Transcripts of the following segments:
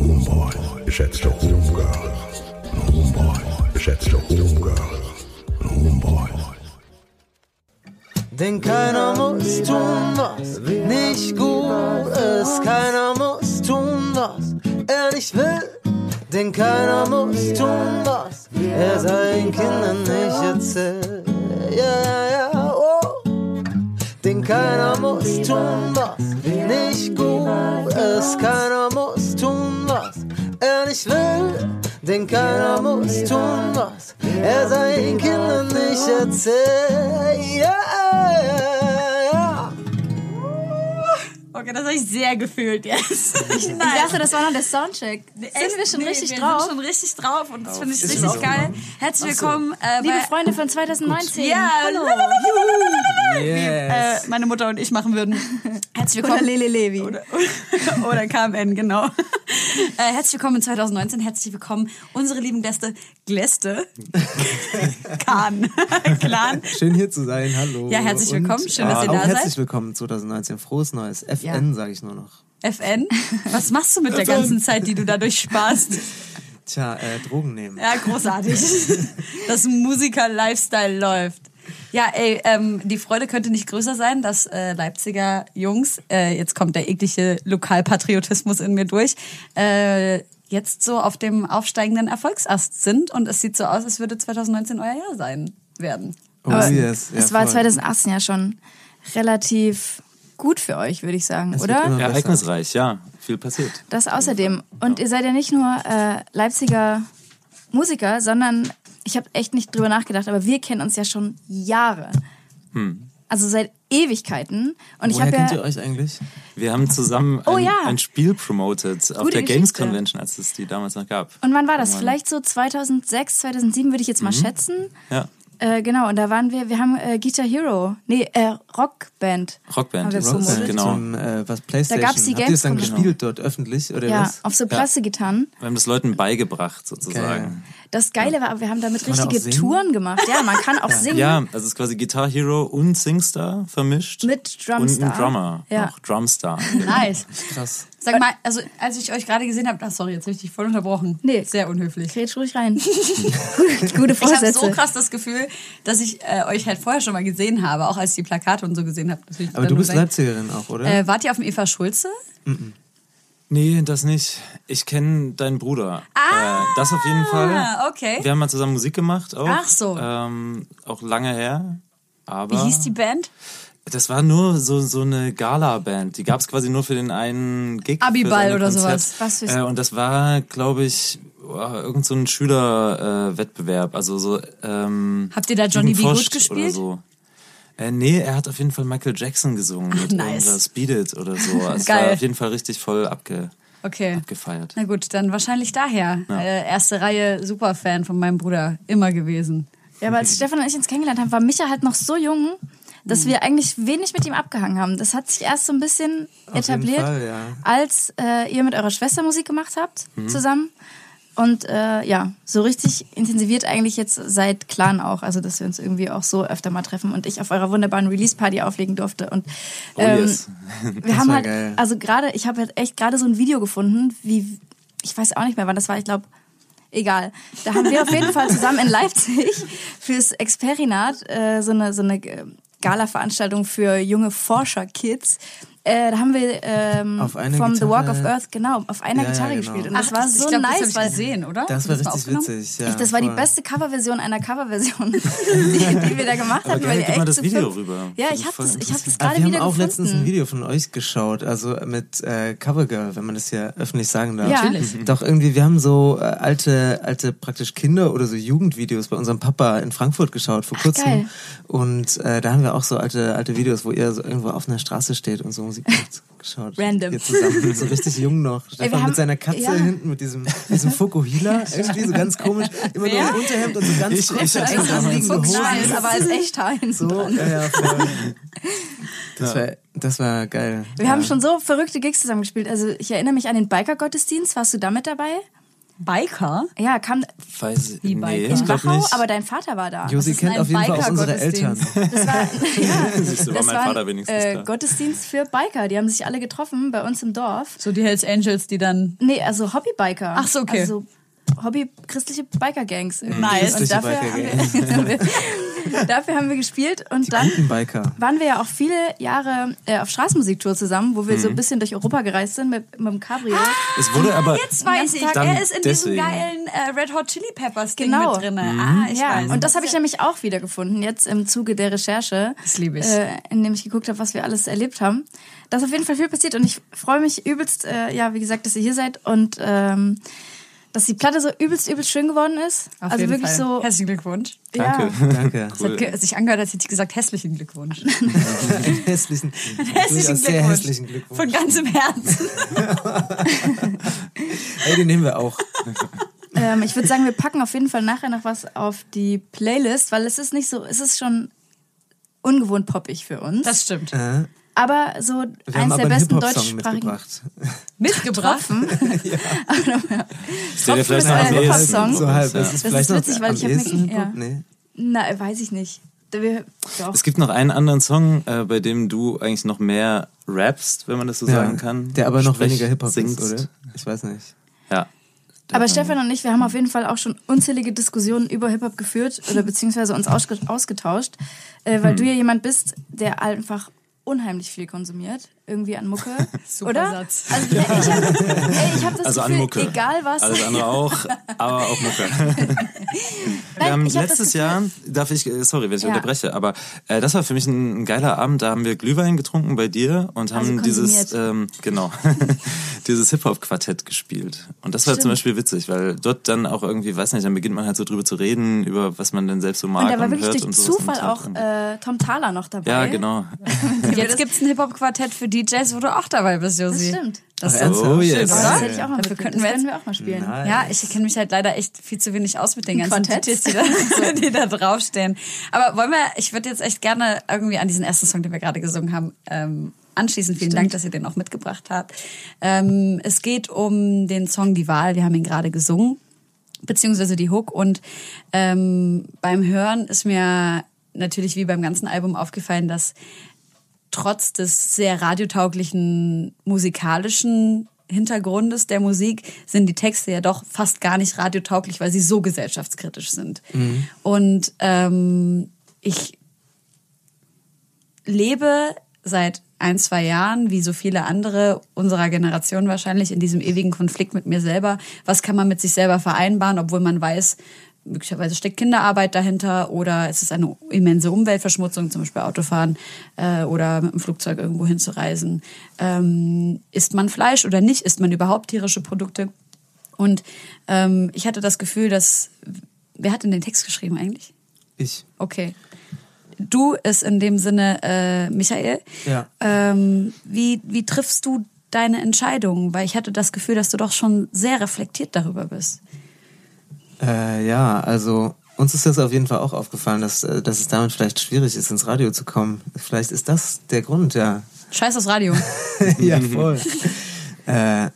und Homeboys, geschätzte Homegirls und Homeboys, geschätzte Homegirls und Homeboys. Denn keiner muss tun, was nicht gut ist. Keiner muss tun, was er nicht will. Denn keiner muss tun, was er seinen Kindern nicht erzählt. Ja, ja, ja, oh. Denn keiner muss tun, was nicht gut ist. Keiner muss tun, was er nicht will. Denn keiner muss tun, was er seinen Kindern nicht erzählt. Ja. Okay, das habe ich sehr gefühlt jetzt. Ich, Ich dachte, das war noch der Soundcheck. Sind wir schon nee, richtig wir drauf? sind schon richtig drauf und das finde ich Ist richtig schon geil. Herzlich willkommen äh, Liebe Freunde von 2019. Ja, hallo. wie äh, meine Mutter und ich machen würden. Herzlich willkommen. Oder Lele Levi. Oder, oder KMN, genau. Äh, herzlich willkommen in 2019. Herzlich willkommen, unsere lieben Gäste. Gläste. Kahn. Clan. Schön hier zu sein, hallo. Ja, herzlich willkommen. Und, Schön, dass ihr auch da seid. Herzlich willkommen 2019. Frohes Neues. FN Ja. sage ich nur noch. FN. Was machst du mit der ganzen Zeit, die du dadurch sparst? Tja, äh, Drogen nehmen. Ja, großartig. Das Musiker-Lifestyle läuft. Ja, ey, ähm, die Freude könnte nicht größer sein, dass äh, Leipziger Jungs, äh, jetzt kommt der eklige Lokalpatriotismus in mir durch, äh, jetzt so auf dem aufsteigenden Erfolgsast sind und es sieht so aus, als würde 2019 euer Jahr sein werden. Oh, Aber yes. Ja, es war voll. 2018 ja schon relativ gut für euch, würde ich sagen, Es oder? Ereignisreich, ja. Viel passiert. Das außerdem. Und ihr seid ja nicht nur äh, Leipziger Musiker, sondern ich habe echt nicht drüber nachgedacht, aber wir kennen uns ja schon Jahre. Also seit Ewigkeiten. Und ich Woher habe kennt ja ihr euch eigentlich? Wir haben zusammen Oh ein, ja. ein Spiel promoted auf Gute der Games Geschichte. Convention, als es die damals noch gab. Und wann war das? Irgendwann. Vielleicht so 2006, 2007 würde ich jetzt mal schätzen. Ja. Äh, genau, und da waren wir, wir haben äh, Guitar Hero, nee, äh, Rockband. Rockband. Das, genau. Zum, äh, was Playstation. gab's die Habt ihr das dann gespielt dort öffentlich oder Ja, was? auf so Plastikgitarren. Wir haben das Leuten beigebracht, sozusagen. Das Geile war, wir haben damit richtige? Touren gemacht. Ja, man kann auch singen. Ja, also es ist quasi Guitar Hero und Singstar vermischt. Mit Und Drumstar. ein Drummer. Ja. Noch Drumstar. Nice. Krass. Sag mal, also als ich euch gerade gesehen habe, ach sorry, jetzt habe ich dich voll unterbrochen. Nee. Sehr unhöflich. Kretsch ruhig rein. Gute Ich habe Vorsätze. so krass das Gefühl, dass ich äh, euch halt vorher schon mal gesehen habe, auch als ich die Plakate und so gesehen habe. Aber du bist Leipzigerin auch, oder? Äh, wart ihr auf dem Eva Schulze? Nee, das nicht. Ich kenne deinen Bruder. Ah, äh, das auf jeden Fall. Ah, okay. Wir haben mal zusammen Musik gemacht auch. Ach so. Ähm, auch lange her. Aber Wie hieß die Band? Das war nur so, so eine Gala-Band. Die gab es quasi nur für den einen Gig. Abiball oder Konzert. sowas. Was für- äh, Und das war, glaube ich, irgend so ein Schülerwettbewerb. Äh, also so. Ähm, Habt ihr da Johnny B. Jugendforscht gespielt? Oder so. Äh, nee, er hat auf jeden Fall Michael Jackson gesungen mit nice. irgendwas Beat It oder so. Also Es Geil. war auf jeden Fall richtig voll abge, Okay. abgefeiert. Na gut, dann wahrscheinlich daher. Äh, erste Reihe Superfan von meinem Bruder immer gewesen. Ja, aber als Stefan und ich uns kennengelernt haben, war Micha halt noch so jung. dass wir eigentlich wenig mit ihm abgehangen haben. Das hat sich erst so ein bisschen Auf etabliert, Fall, ja. als äh, ihr mit eurer Schwester Musik gemacht habt zusammen. Und äh, ja, so richtig intensiviert eigentlich jetzt seit Clan auch, also dass wir uns irgendwie auch so öfter mal treffen und ich auf eurer wunderbaren Release-Party auflegen durfte. Und Oh, ähm, yes. wir haben halt, geil. also gerade, ich habe halt echt gerade so ein Video gefunden, wie, ich weiß auch nicht mehr, wann das war, ich glaube, egal. Da haben wir auf jeden Fall zusammen in Leipzig fürs Experinat äh, so eine, so eine Gala-Veranstaltung für junge Forscher-Kids. Äh, da haben wir ähm, vom The Walk of Earth, genau, auf einer Ja, ja, Gitarre genau. gespielt. Und Ach, das war ich so glaub, das nice, ich weil gesehen, oder? Das war richtig witzig. Ja, ich, das war die voll. beste Coverversion einer Coverversion, die, die wir da gemacht geil, weil die mal echt das zu Video fünf- rüber. Ja, ich habe das, ich hab das Ah, gerade wir wieder haben auch gefunden. letztens ein Video von euch geschaut, also mit äh, Covergirl, wenn man das hier öffentlich sagen darf. Ja. Natürlich. Doch irgendwie, wir haben so äh, alte, alte praktisch Kinder- oder so Jugendvideos bei unserem Papa in Frankfurt geschaut vor kurzem. geil. Und äh, da haben wir auch so alte, alte Videos, wo ihr so irgendwo auf einer Straße steht und so Musik macht, geschaut. Random. Ihr zusammen, so richtig jung noch. Stefan haben- mit seiner Katze ja. hinten, mit diesem, diesem Fukuhila, irgendwie so ganz komisch, immer nur im Unterhemd und so ganz kurz ich hatte dran liegende Fuchs Hosen. Nice, aber als hinten So, dran. ja, ja, voll. Das war, das war geil. Wir ja. haben schon so verrückte Gigs zusammen gespielt. Also ich erinnere mich an den Biker-Gottesdienst. Warst du da mit dabei? Biker? Ja, kam Weiß ich, Wie nee, Biker? ich in glaub Wachau, nicht. aber dein Vater war da. Josi ist kennt ein auf jeden Fall auch unsere Eltern. Biker-Gottesdienst? Das war, ja, Siehst du, war das mein war Vater ein wenigstens äh, da. Gottesdienst für Biker. Die haben sich alle getroffen bei uns im Dorf. So die Hells Angels, die dann. Nee, also Hobbybiker. Ach so, okay. Also Hobby-christliche Biker-Gangs. irgendwie. Nice. Und dafür, Christliche haben wir, dafür haben wir gespielt und dann Guten Biker. waren wir ja auch viele Jahre äh, auf Straßenmusiktour zusammen, wo wir Mhm. so ein bisschen durch Europa gereist sind mit, mit dem Cabrio. Es wurde aber. Jetzt weiß ich, Dann er ist in deswegen. diesem geilen äh, Red Hot Chili Peppers Ding Genau. mit drin. Ah, ich ja, weiß. und das habe ich nämlich auch wieder gefunden, jetzt im Zuge der Recherche. Das liebe ich. Äh, indem ich geguckt habe, was wir alles erlebt haben. Da ist auf jeden Fall viel passiert und ich freue mich übelst, äh, ja, wie gesagt, dass ihr hier seid und ähm, dass die Platte so übelst, übelst schön geworden ist. Auf also jeden wirklich Fall. so. Herzlichen Glückwunsch. Danke. Danke. Es hat ge- sich angehört, als hätte ich gesagt, hässlichen Glückwunsch. Hässlichen, hässlichen durchaus sehr Glückwunsch. hässlichen Glückwunsch. Von ganzem Herzen. Ey, den nehmen wir auch. Ähm, ich würde sagen, wir packen auf jeden Fall nachher noch was auf die Playlist, weil es ist nicht so, es ist schon ungewohnt poppig für uns. Das stimmt. Äh, aber so wir aber der einen besten Hip-Hop-Song deutschsprachigen mitgebracht. Mitgebracht. Vielleicht Tropfen noch ist euer. Hip-Hop-Song. So halb. Ja. Das ist Das ist witzig, weil ich hab mir- ja. Nee. Na, weiß ich nicht. Wir. Es gibt noch einen anderen Song, äh, bei dem du eigentlich noch mehr rappst, wenn man das so Ja, sagen kann. Der aber noch Sprech, weniger Hip-Hop singst. ist, oder? Ich weiß nicht. Ja. Aber Stefan und ich, wir haben auf jeden Fall auch schon unzählige Diskussionen über Hip-Hop geführt oder beziehungsweise uns ausge ausgetauscht, äh, weil du ja jemand bist, der einfach unheimlich viel konsumiert, irgendwie an Mucke. Super oder? Satz. Also ja, ich habe hab das Also an Gefühl, Mucke. egal was. Alles andere auch, aber auch Mucke. Nein, das letztes Jahr, darf ich, äh, sorry, wenn ich Ja. unterbreche, aber äh, das war für mich ein, ein geiler Abend. Da haben wir Glühwein getrunken bei dir und haben Also dieses, ähm, genau, dieses Hip-Hop-Quartett gespielt. Und das war Stimmt. zum Beispiel witzig, weil dort dann auch irgendwie, weiß nicht, dann beginnt man halt so drüber zu reden, über was man denn selbst so mag und da war und wirklich hört durch und. Zufall und auch äh, Tom Thaler noch dabei. ja, genau. Jetzt gibt's ein Hip-Hop-Quartett für DJs, wo du auch dabei bist, Das Josi. stimmt. Das Ach, ist? Oh, schön, yes. oder? Das hätte ich auch mal Dafür könnten Das wir jetzt wir auch mal spielen. Nice. Ja, ich kenne mich halt leider echt viel zu wenig aus mit den ganzen Quartetts? DJs, die da, die da draufstehen. Aber wollen wir, ich würde jetzt echt gerne irgendwie an diesen ersten Song, den wir gerade gesungen haben, ähm, anschließen. Vielen Dank, dass ihr den auch mitgebracht habt. Ähm, es geht um den Song Die Wahl. Wir haben ihn gerade gesungen, beziehungsweise die Hook. Und ähm, beim Hören ist mir natürlich wie beim ganzen Album aufgefallen, dass trotz des sehr radiotauglichen musikalischen Hintergrundes der Musik sind die Texte ja doch fast gar nicht radiotauglich, weil sie so gesellschaftskritisch sind. Und ähm, ich lebe seit ein, zwei Jahren, wie so viele andere unserer Generation wahrscheinlich, in diesem ewigen Konflikt mit mir selber. Was kann man mit sich selber vereinbaren, obwohl man weiß, möglicherweise steckt Kinderarbeit dahinter oder es ist eine immense Umweltverschmutzung, zum Beispiel Autofahren äh, oder mit dem Flugzeug irgendwo hinzureisen. Ähm, isst man Fleisch oder nicht? Isst man überhaupt tierische Produkte? Und ähm, ich hatte das Gefühl, dass wer hat denn den Text geschrieben eigentlich? Ich. Okay. Du ist in dem Sinne äh, Michael. Ja. Ähm, wie, wie triffst du deine Entscheidungen? Weil ich hatte das Gefühl, dass du doch schon sehr reflektiert darüber bist. Äh, ja, also uns ist das auf jeden Fall auch aufgefallen, dass, äh, dass es damit vielleicht schwierig ist, ins Radio zu kommen. Vielleicht ist das der Grund, ja. Scheiß das Radio. ja, voll. äh,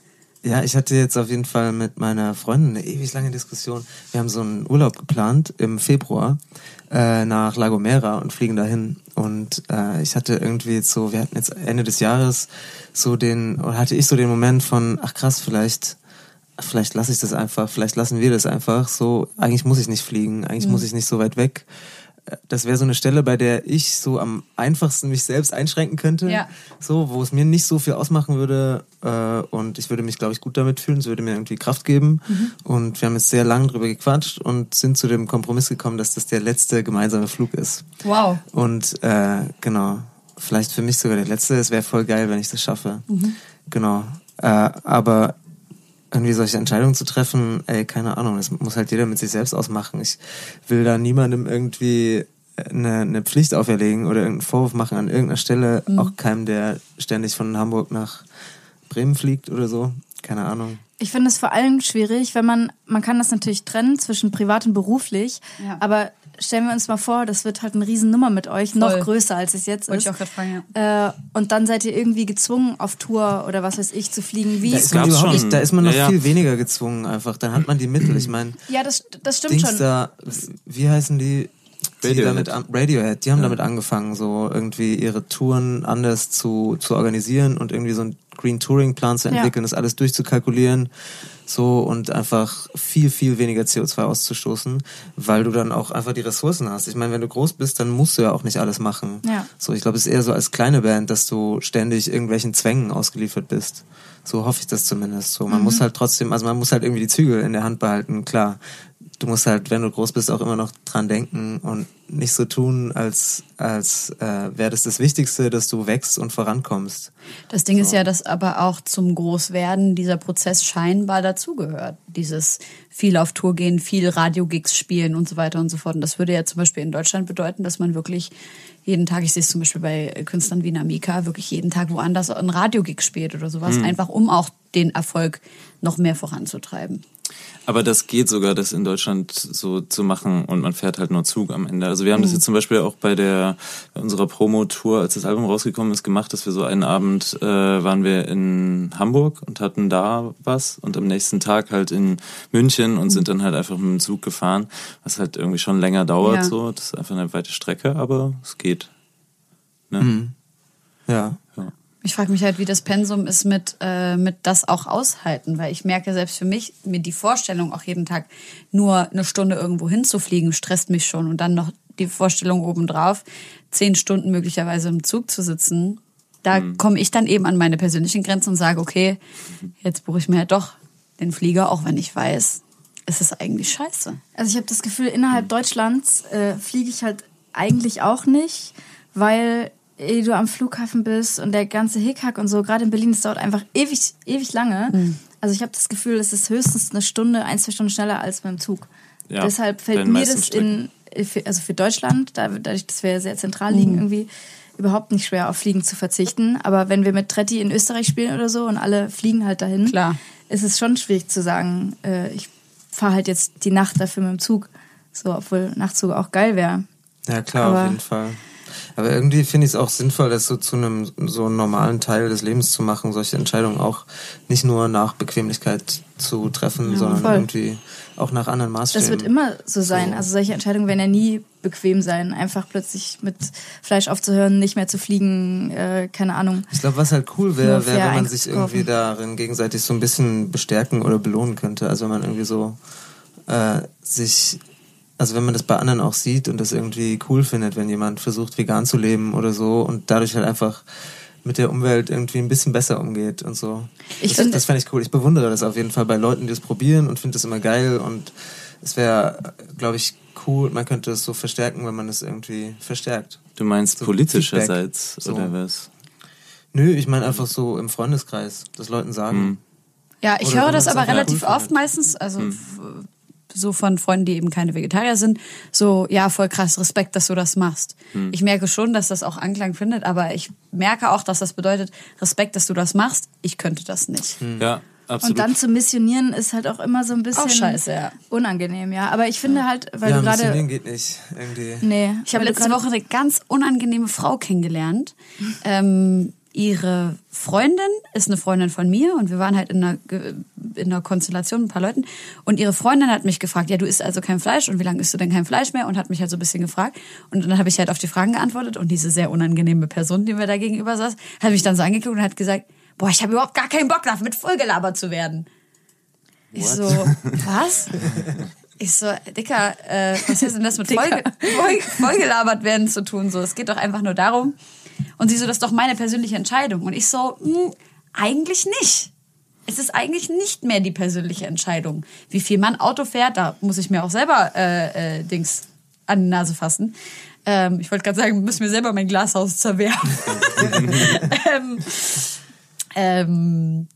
ja, ich hatte jetzt auf jeden Fall mit meiner Freundin eine ewig lange Diskussion. Wir haben so einen Urlaub geplant im Februar äh, nach La Gomera und fliegen dahin. Und äh, ich hatte irgendwie jetzt so, wir hatten jetzt Ende des Jahres so den, oder hatte ich so den Moment von, ach krass, vielleicht vielleicht lasse ich das einfach, vielleicht lassen wir das einfach. So, eigentlich muss ich nicht fliegen, eigentlich Mhm. muss ich nicht so weit weg. Äh, Das wäre so eine Stelle, bei der ich so am einfachsten mich selbst einschränken könnte. Ja. So, wo es mir nicht so viel ausmachen würde. Äh, und ich würde mich, glaube ich, gut damit fühlen. Es würde mir irgendwie Kraft geben. Mhm. Und wir haben jetzt sehr lange drüber gequatscht und sind zu dem Kompromiss gekommen, dass das der letzte gemeinsame Flug ist. Wow. Und äh, genau, vielleicht für mich sogar der letzte. Es wäre voll geil, wenn ich das schaffe. Genau. Äh, aber irgendwie solche Entscheidungen zu treffen, ey, keine Ahnung, das muss halt jeder mit sich selbst ausmachen. Ich will da niemandem irgendwie eine, eine Pflicht auferlegen oder irgendeinen Vorwurf machen an irgendeiner Stelle. Auch keinem, der ständig von Hamburg nach Bremen fliegt oder so. Keine Ahnung. Ich finde es vor allem schwierig, wenn man, man kann das natürlich trennen zwischen privat und beruflich, Ja. aber stellen wir uns mal vor, das wird halt eine Riesennummer mit euch, noch Voll. größer als es jetzt Wollte ist. ich auch gerade fragen, ja. Äh, und dann seid ihr irgendwie gezwungen, auf Tour oder was weiß ich zu fliegen. Wie Da ist man gab's überhaupt schon. nicht, da ist man noch Ja, ja. viel weniger gezwungen einfach. Dann hat man die Mittel. Ich meine, ja, das, das stimmt Dings schon. da, wie heißen die? Die Radiohead. damit an, Radiohead, die haben damit angefangen, so irgendwie ihre Touren anders zu, zu organisieren und irgendwie so einen Green Touring Plan zu Ja. entwickeln, das alles durchzukalkulieren, so und einfach viel, viel weniger CO2 auszustoßen, weil du dann auch einfach die Ressourcen hast. Ich meine, wenn du groß bist, dann musst du ja auch nicht alles machen. Ja. So, ich glaube, es ist eher so als kleine Band, dass du ständig irgendwelchen Zwängen ausgeliefert bist. So hoffe ich das zumindest. So, man Mhm. muss halt trotzdem, also man muss halt irgendwie die Zügel in der Hand behalten, klar. Du musst halt, wenn du groß bist, auch immer noch dran denken und nicht so tun, als, als äh, wäre das das Wichtigste, dass du wächst und vorankommst. Das Ding ist ja, dass aber auch zum Großwerden dieser Prozess scheinbar dazugehört. Dieses viel auf Tour gehen, viel Radiogigs spielen und so weiter und so fort. Und das würde ja zum Beispiel in Deutschland bedeuten, dass man wirklich jeden Tag, ich sehe es zum Beispiel bei Künstlern wie Namika, wirklich jeden Tag woanders ein Radiogig spielt oder sowas, einfach um auch den Erfolg noch mehr voranzutreiben. Aber das geht sogar, das in Deutschland so zu machen und man fährt halt nur Zug am Ende. Also wir haben das jetzt zum Beispiel auch bei der bei unserer Promo-Tour, als das Album rausgekommen ist, gemacht, dass wir so einen Abend äh, waren wir in Hamburg und hatten da was und am nächsten Tag halt in München und sind dann halt einfach mit dem Zug gefahren, was halt irgendwie schon länger dauert. Ja. So, das ist einfach eine weite Strecke, aber es geht. Ne? Mhm. Ja. Ich frage mich halt, wie das Pensum ist mit, äh, mit das auch aushalten, weil ich merke selbst für mich, mir die Vorstellung auch jeden Tag nur eine Stunde irgendwo hinzufliegen, stresst mich schon. Und dann noch die Vorstellung obendrauf, zehn Stunden möglicherweise im Zug zu sitzen. Da komme ich dann eben an meine persönlichen Grenzen und sage, okay, jetzt buche ich mir halt doch den Flieger, auch wenn ich weiß, es ist eigentlich scheiße. Also ich habe das Gefühl, innerhalb Deutschlands äh, fliege ich halt eigentlich auch nicht, weil ehe du am Flughafen bist und der ganze Hickhack und so, gerade in Berlin, das dauert einfach ewig, ewig lange. Also ich habe das Gefühl, es ist höchstens eine Stunde, ein, zwei Stunden schneller als beim Zug. Ja, Deshalb fällt mir das in, für, also für Deutschland, da- dadurch, dass wir sehr zentral liegen, irgendwie überhaupt nicht schwer auf Fliegen zu verzichten. Aber wenn wir mit Tretti in Österreich spielen oder so und alle fliegen halt dahin, Klar. ist es schon schwierig zu sagen, äh, ich fahre halt jetzt die Nacht dafür mit dem Zug. So, obwohl Nachtzug auch geil wäre. Ja, klar, Aber- auf jeden Fall. Aber irgendwie finde ich es auch sinnvoll, das so zu einem so einem normalen Teil des Lebens zu machen, solche Entscheidungen auch nicht nur nach Bequemlichkeit zu treffen, sondern voll. irgendwie auch nach anderen Maßstäben. Das wird immer so sein. So. Also solche Entscheidungen werden ja nie bequem sein. Einfach plötzlich mit Fleisch aufzuhören, nicht mehr zu fliegen, äh, keine Ahnung. Ich glaube, was halt cool wäre, wäre, wenn man sich irgendwie darin gegenseitig so ein bisschen bestärken oder belohnen könnte. Also wenn man irgendwie so äh, sich, also wenn man das bei anderen auch sieht und das irgendwie cool findet, wenn jemand versucht, vegan zu leben oder so und dadurch halt einfach mit der Umwelt irgendwie ein bisschen besser umgeht und so. Ich das, finde- das fände ich cool. Ich bewundere das auf jeden Fall bei Leuten, die das probieren und finde das immer geil und es wäre, glaube ich, cool, man könnte es so verstärken, wenn man es irgendwie verstärkt. Du meinst So politischerseits. So. oder was? Nö, ich meine einfach so im Freundeskreis, dass Leuten sagen, Ja, ich höre das aber relativ cool oft meistens, also f- so von Freunden, die eben keine Vegetarier sind, so, ja, voll krass, Respekt, dass du das machst. Ich merke schon, dass das auch Anklang findet, aber ich merke auch, dass das bedeutet, Respekt, dass du das machst, ich könnte das nicht. Ja, Absolut. Und dann zu missionieren ist halt auch immer so ein bisschen Auch scheiße, ja. unangenehm, ja. Aber ich finde halt, weil ja, du gerade. missionieren geht nicht. Irgendwie. Nee, Ich habe letzte Woche eine ganz unangenehme Frau kennengelernt. Ähm, ihre Freundin ist eine Freundin von mir und wir waren halt in einer, in einer Konstellation mit ein paar Leuten. Und ihre Freundin hat mich gefragt, ja, du isst also kein Fleisch und wie lange isst du denn kein Fleisch mehr? Und hat mich halt so ein bisschen gefragt. Und dann habe ich halt auf die Fragen geantwortet und diese sehr unangenehme Person, die mir da gegenüber saß, hat mich dann so angeguckt und hat gesagt, boah, ich habe überhaupt gar keinen Bock damit vollgelabert zu werden. Ich so, was? Ich so, Dicker, äh, was hat denn das mit voll, voll, vollgelabert werden zu tun? So, es geht doch einfach nur darum. Und sie so, das ist doch meine persönliche Entscheidung. Und ich so, hm, eigentlich nicht. Es ist eigentlich nicht mehr die persönliche Entscheidung. Wie viel man Auto fährt, da muss ich mir auch selber äh, äh, Dings an die Nase fassen. Ähm, ich wollte gerade sagen, muss mir selber mein Glashaus zerwerfen. ähm, ähm,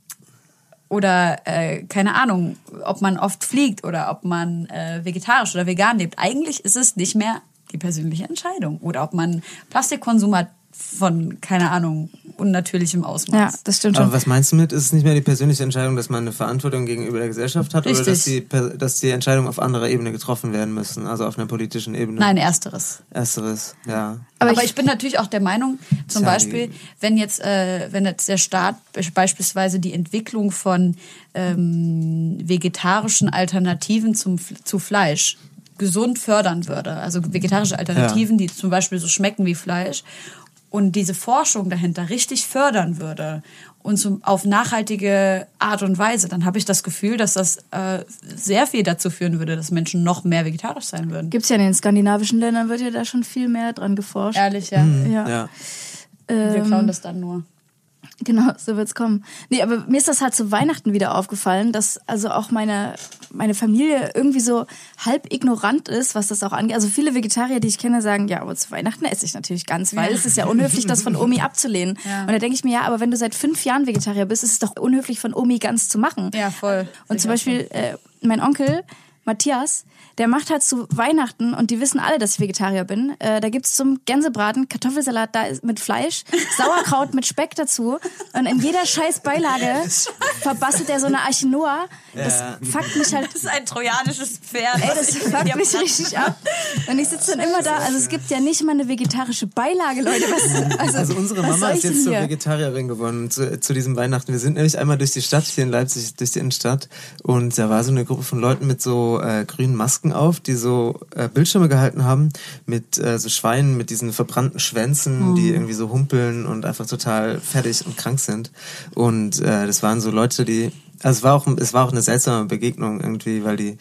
oder äh, keine Ahnung, ob man oft fliegt oder ob man äh, vegetarisch oder vegan lebt. Eigentlich ist es nicht mehr die persönliche Entscheidung. Oder ob man Plastikkonsum hat von, keine Ahnung, unnatürlichem Ausmaß. Ja, das stimmt schon. Aber was meinst du mit, ist es nicht mehr die persönliche Entscheidung, dass man eine Verantwortung gegenüber der Gesellschaft hat oder Richtig. dass die, dass die Entscheidungen auf anderer Ebene getroffen werden müssen, also auf einer politischen Ebene? Nein, ersteres. Ersteres, ja. Aber, Aber ich, ich- bin natürlich auch der Meinung, zum Tja, Beispiel, wenn jetzt, äh, wenn jetzt der Staat be- beispielsweise die Entwicklung von ähm, vegetarischen Alternativen zum, zu Fleisch gesund fördern würde, also vegetarische Alternativen, die zum Beispiel so schmecken wie Fleisch, und diese Forschung dahinter richtig fördern würde und zum, auf nachhaltige Art und Weise, dann habe ich das Gefühl, dass das äh, sehr viel dazu führen würde, dass Menschen noch mehr vegetarisch sein würden. Gibt's ja in den skandinavischen Ländern, wird ja da schon viel mehr dran geforscht. Ehrlich, ja. Ja. Ja. Wir Ähm, klauen das dann nur. Genau, so wird's kommen. Nee, aber mir ist das halt zu Weihnachten wieder aufgefallen, dass also auch meine, meine Familie irgendwie so halb ignorant ist, was das auch angeht. Also viele Vegetarier, die ich kenne, sagen, ja, aber zu Weihnachten esse ich natürlich ganz, weil es ist ja unhöflich, das von Omi abzulehnen. Ja. Und da denke ich mir, ja, aber wenn du seit fünf Jahren Vegetarier bist, ist es doch unhöflich von Omi ganz zu machen. Ja, voll. Und zum Sicher Beispiel äh, mein Onkel Matthias, der macht halt zu Weihnachten und die wissen alle, dass ich Vegetarier bin. Äh, da gibt's zum Gänsebraten Kartoffelsalat da ist mit Fleisch, Sauerkraut mit Speck dazu und in jeder scheiß Beilage verbastelt er so eine Arche Noah. Das Ja. fuckt mich halt Das ist ein trojanisches Pferd. Ey, das fuckt mich richtig ab. Und ich sitze dann immer da, also es gibt ja nicht mal eine vegetarische Beilage, Leute. Was, also, Also unsere was Mama ist jetzt zur hier? Vegetarierin geworden zu, zu diesem Weihnachten. Wir sind nämlich einmal durch die Stadt, hier in Leipzig, durch die Innenstadt. Und da war so eine Gruppe von Leuten mit so äh, grünen Masken auf, die so äh, Bildschirme gehalten haben mit äh, so Schweinen mit diesen verbrannten Schwänzen, die irgendwie so humpeln und einfach total fertig und krank sind. Und äh, das waren so Leute, die also es war auch es war auch eine seltsame Begegnung irgendwie, weil die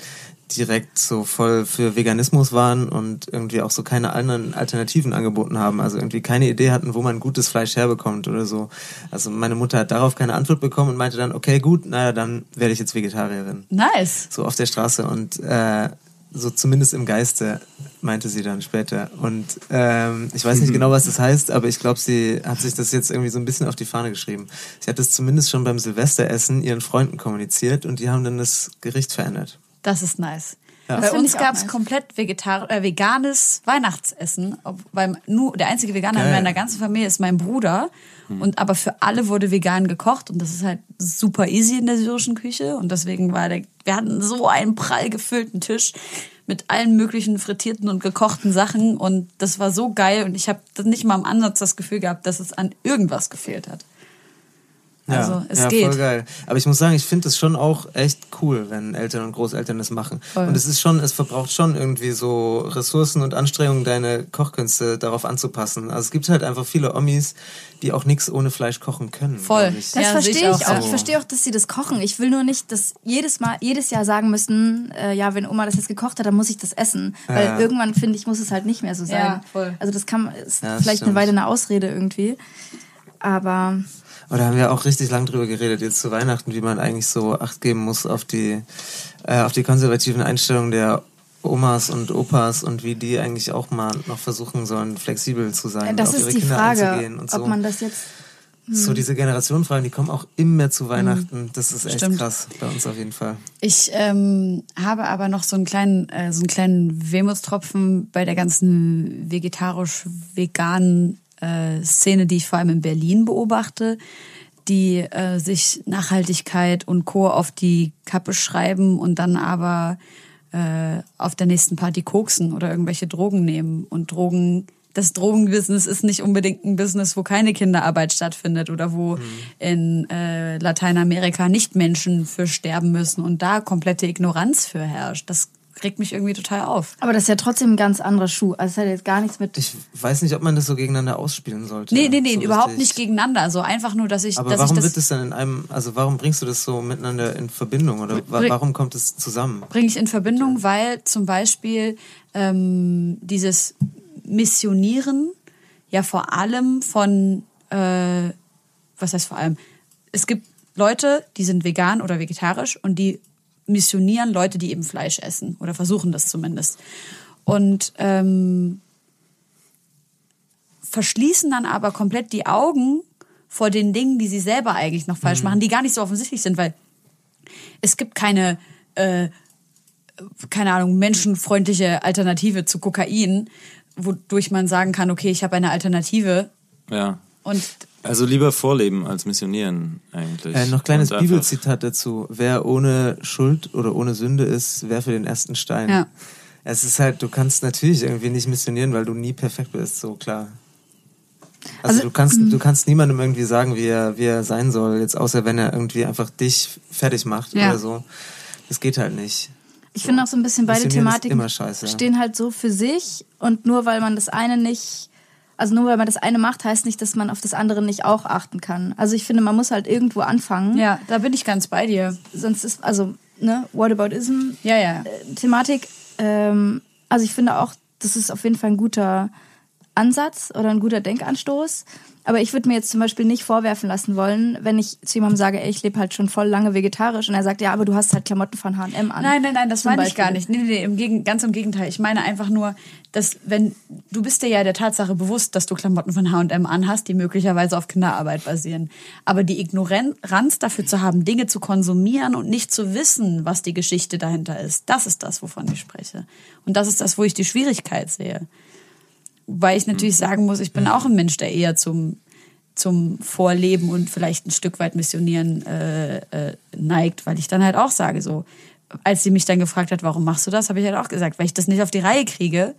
direkt so voll für Veganismus waren und irgendwie auch so keine anderen Alternativen angeboten haben. Also irgendwie keine Idee hatten, wo man gutes Fleisch herbekommt oder so. Also meine Mutter hat darauf keine Antwort bekommen und meinte dann, okay, gut, naja, dann werde ich jetzt Vegetarierin. Nice. So auf der Straße und äh, so zumindest im Geiste, meinte sie dann später. Und ähm, ich weiß nicht genau, was das heißt, aber ich glaube, sie hat sich das jetzt irgendwie so ein bisschen auf die Fahne geschrieben. Sie hat es zumindest schon beim Silvesteressen ihren Freunden kommuniziert und die haben dann das Gericht verändert. Das ist nice. Ja. Bei uns gab es nice. komplett vegetar äh, veganes Weihnachtsessen. Ob, weil nur der einzige Veganer in Geil. meiner ganzen Familie ist mein Bruder. Und aber für alle wurde vegan gekocht und das ist halt super easy in der syrischen Küche. Und deswegen war der, wir hatten so einen prall gefüllten Tisch mit allen möglichen frittierten und gekochten Sachen und das war so geil und ich habe nicht mal im Ansatz das Gefühl gehabt, dass es an irgendwas gefehlt hat. Also, es ja, geht. voll geil. Aber ich muss sagen, ich finde es schon auch echt cool, wenn Eltern und Großeltern das machen. Voll. Und es ist schon, es verbraucht schon irgendwie so Ressourcen und Anstrengungen, deine Kochkünste darauf anzupassen. Also es gibt halt einfach viele Omis, die auch nichts ohne Fleisch kochen können. Voll. Das Ja, verstehe ich auch. auch Ich verstehe auch, dass sie das kochen. Ich will nur nicht, dass jedes Mal, jedes Jahr sagen müssen, äh, ja, wenn Oma das jetzt gekocht hat, dann muss ich das essen. Weil Ja. irgendwann, finde ich, muss es halt nicht mehr so sein. Ja, voll. Also das kann, ist Ja, das vielleicht eine stimmt. Weile eine Ausrede irgendwie. Aber Aber da haben wir auch richtig lang drüber geredet, jetzt zu Weihnachten, wie man eigentlich so Acht geben muss auf die, äh, auf die konservativen Einstellungen der Omas und Opas und wie die eigentlich auch mal noch versuchen sollen, flexibel zu sein. und das auf ist ihre die Kinder Frage, einzugehen und so. ob man das jetzt So diese Generationenfragen, die kommen auch immer zu Weihnachten. Das ist echt Stimmt. krass bei uns auf jeden Fall. Ich ähm, habe aber noch so einen kleinen, äh, so einen kleinen Wehmutstropfen bei der ganzen vegetarisch-veganen äh, Szene, die ich vor allem in Berlin beobachte. die äh, sich Nachhaltigkeit und Co. auf die Kappe schreiben und dann aber äh, auf der nächsten Party koksen oder irgendwelche Drogen nehmen. Und Drogen, das Drogenbusiness ist nicht unbedingt ein Business, wo keine Kinderarbeit stattfindet oder wo in äh, Lateinamerika nicht Menschen für sterben müssen und da komplette Ignoranz für herrscht. Das regt mich irgendwie total auf. Aber das ist ja trotzdem ein ganz anderer Schuh. Also es hat jetzt gar nichts mit. Ich weiß nicht, ob man das so gegeneinander ausspielen sollte. Nee, nee, nee, so überhaupt richtig. nicht gegeneinander. So einfach nur, dass ich, Aber dass warum ich wird das es dann in einem, also warum bringst du das so miteinander in Verbindung oder Bring- warum kommt es zusammen? bringe ich in Verbindung, weil zum Beispiel ähm, dieses Missionieren ja vor allem von, äh, was heißt vor allem, es gibt Leute, die sind vegan oder vegetarisch und die missionieren Leute, die eben Fleisch essen oder versuchen das zumindest. Und ähm, verschließen dann aber komplett die Augen vor den Dingen, die sie selber eigentlich noch falsch machen, die gar nicht so offensichtlich sind, weil es gibt keine, äh, keine Ahnung, menschenfreundliche Alternative zu Kokain, wodurch man sagen kann, okay, ich habe eine Alternative Ja. und Also lieber vorleben als missionieren eigentlich. Äh, noch kleines Und einfach- Bibelzitat dazu. Wer ohne Schuld oder ohne Sünde ist, werfe den ersten Stein. Ja. Es ist halt, du kannst natürlich irgendwie nicht missionieren, weil du nie perfekt bist, so klar. Also, Also, du kannst, du kannst niemandem irgendwie sagen, wie er, wie er sein soll, jetzt außer wenn er irgendwie einfach dich fertig macht Ja. oder so. Das geht halt nicht. Ich finde auch so ein bisschen beide Thematiken stehen halt so für sich und nur weil man das eine nicht, also nur weil man das eine macht, heißt nicht, dass man auf das andere nicht auch achten kann. Also ich finde, man muss halt irgendwo anfangen. ja, da bin ich ganz bei dir. Sonst ist, also, ne, Whataboutism, Ja, ja. Thematik. Ähm, also ich finde auch, das ist auf jeden Fall ein guter Ansatz oder ein guter Denkanstoß. Aber ich würde mir jetzt zum Beispiel nicht vorwerfen lassen wollen, wenn ich zu jemandem sage, ey, ich lebe halt schon voll lange vegetarisch und er sagt, ja, aber du hast halt Klamotten von H&M an. Nein, nein, nein, das meine ich gar nicht. Nee, nee, nee, im Gegen, ganz im Gegenteil. Ich meine einfach nur, dass wenn du bist dir ja der Tatsache bewusst, dass du Klamotten von H&M anhast, die möglicherweise auf Kinderarbeit basieren. Aber die Ignoranz dafür zu haben, Dinge zu konsumieren und nicht zu wissen, was die Geschichte dahinter ist, das ist das, wovon ich spreche. Und das ist das, wo ich die Schwierigkeit sehe. Weil ich natürlich sagen muss, ich bin auch ein Mensch, der eher zum zum Vorleben und vielleicht ein Stück weit Missionieren äh, äh, neigt, weil ich dann halt auch sage, so, als sie mich dann gefragt hat, warum machst du das, habe ich halt auch gesagt, weil ich das nicht auf die Reihe kriege,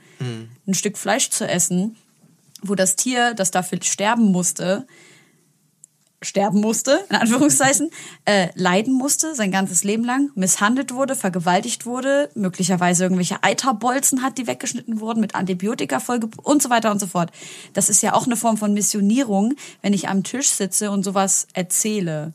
ein Stück Fleisch zu essen, wo das Tier, das dafür sterben musste, sterben musste, in Anführungszeichen, äh, leiden musste, sein ganzes Leben lang, misshandelt wurde, vergewaltigt wurde, möglicherweise irgendwelche Eiterbolzen hat, die weggeschnitten wurden, mit Antibiotika vollge und so weiter und so fort. Das ist ja auch eine Form von Missionierung, wenn ich am Tisch sitze und sowas erzähle.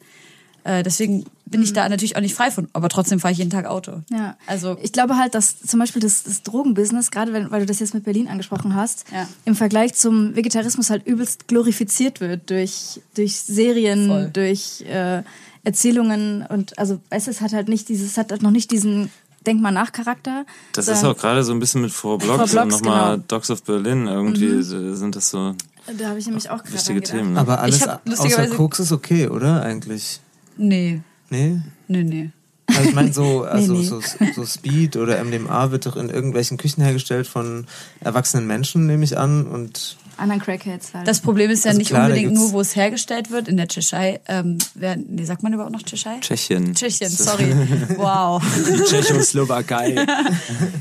Äh, deswegen bin ich da natürlich auch nicht frei von, aber trotzdem fahre ich jeden Tag Auto. Ja. Also ich glaube halt, dass zum Beispiel das, das Drogenbusiness, gerade wenn, weil du das jetzt mit Berlin angesprochen hast, Ja. im Vergleich zum Vegetarismus halt übelst glorifiziert wird durch, durch Serien, Voll. durch äh, Erzählungen und also weißt du, es hat halt nicht dieses, es hat halt noch nicht diesen Denk mal nach Charakter. Das ist auch gerade so ein bisschen mit Four Blocks, Four und Blocks, nochmal genau. Dogs of Berlin. Irgendwie sind das so Da habe ich nämlich auch gerade wichtige. Themen. Ne? Aber alles außer Koks ist okay, oder? Eigentlich. Nee, Nee? nee, nee. Also ich meine, so, also nee. So, so Speed oder MDMA wird doch in irgendwelchen Küchen hergestellt von erwachsenen Menschen, nehme ich an. Und Anderen Crackheads halt. Das Problem ist ja Also nicht klar, unbedingt nur, wo es hergestellt wird. In der Tschechei, ähm, wer, nee, sagt man überhaupt noch Tschechei? Tschechien. Tschechien, sorry. Wow. Tschechoslowakei.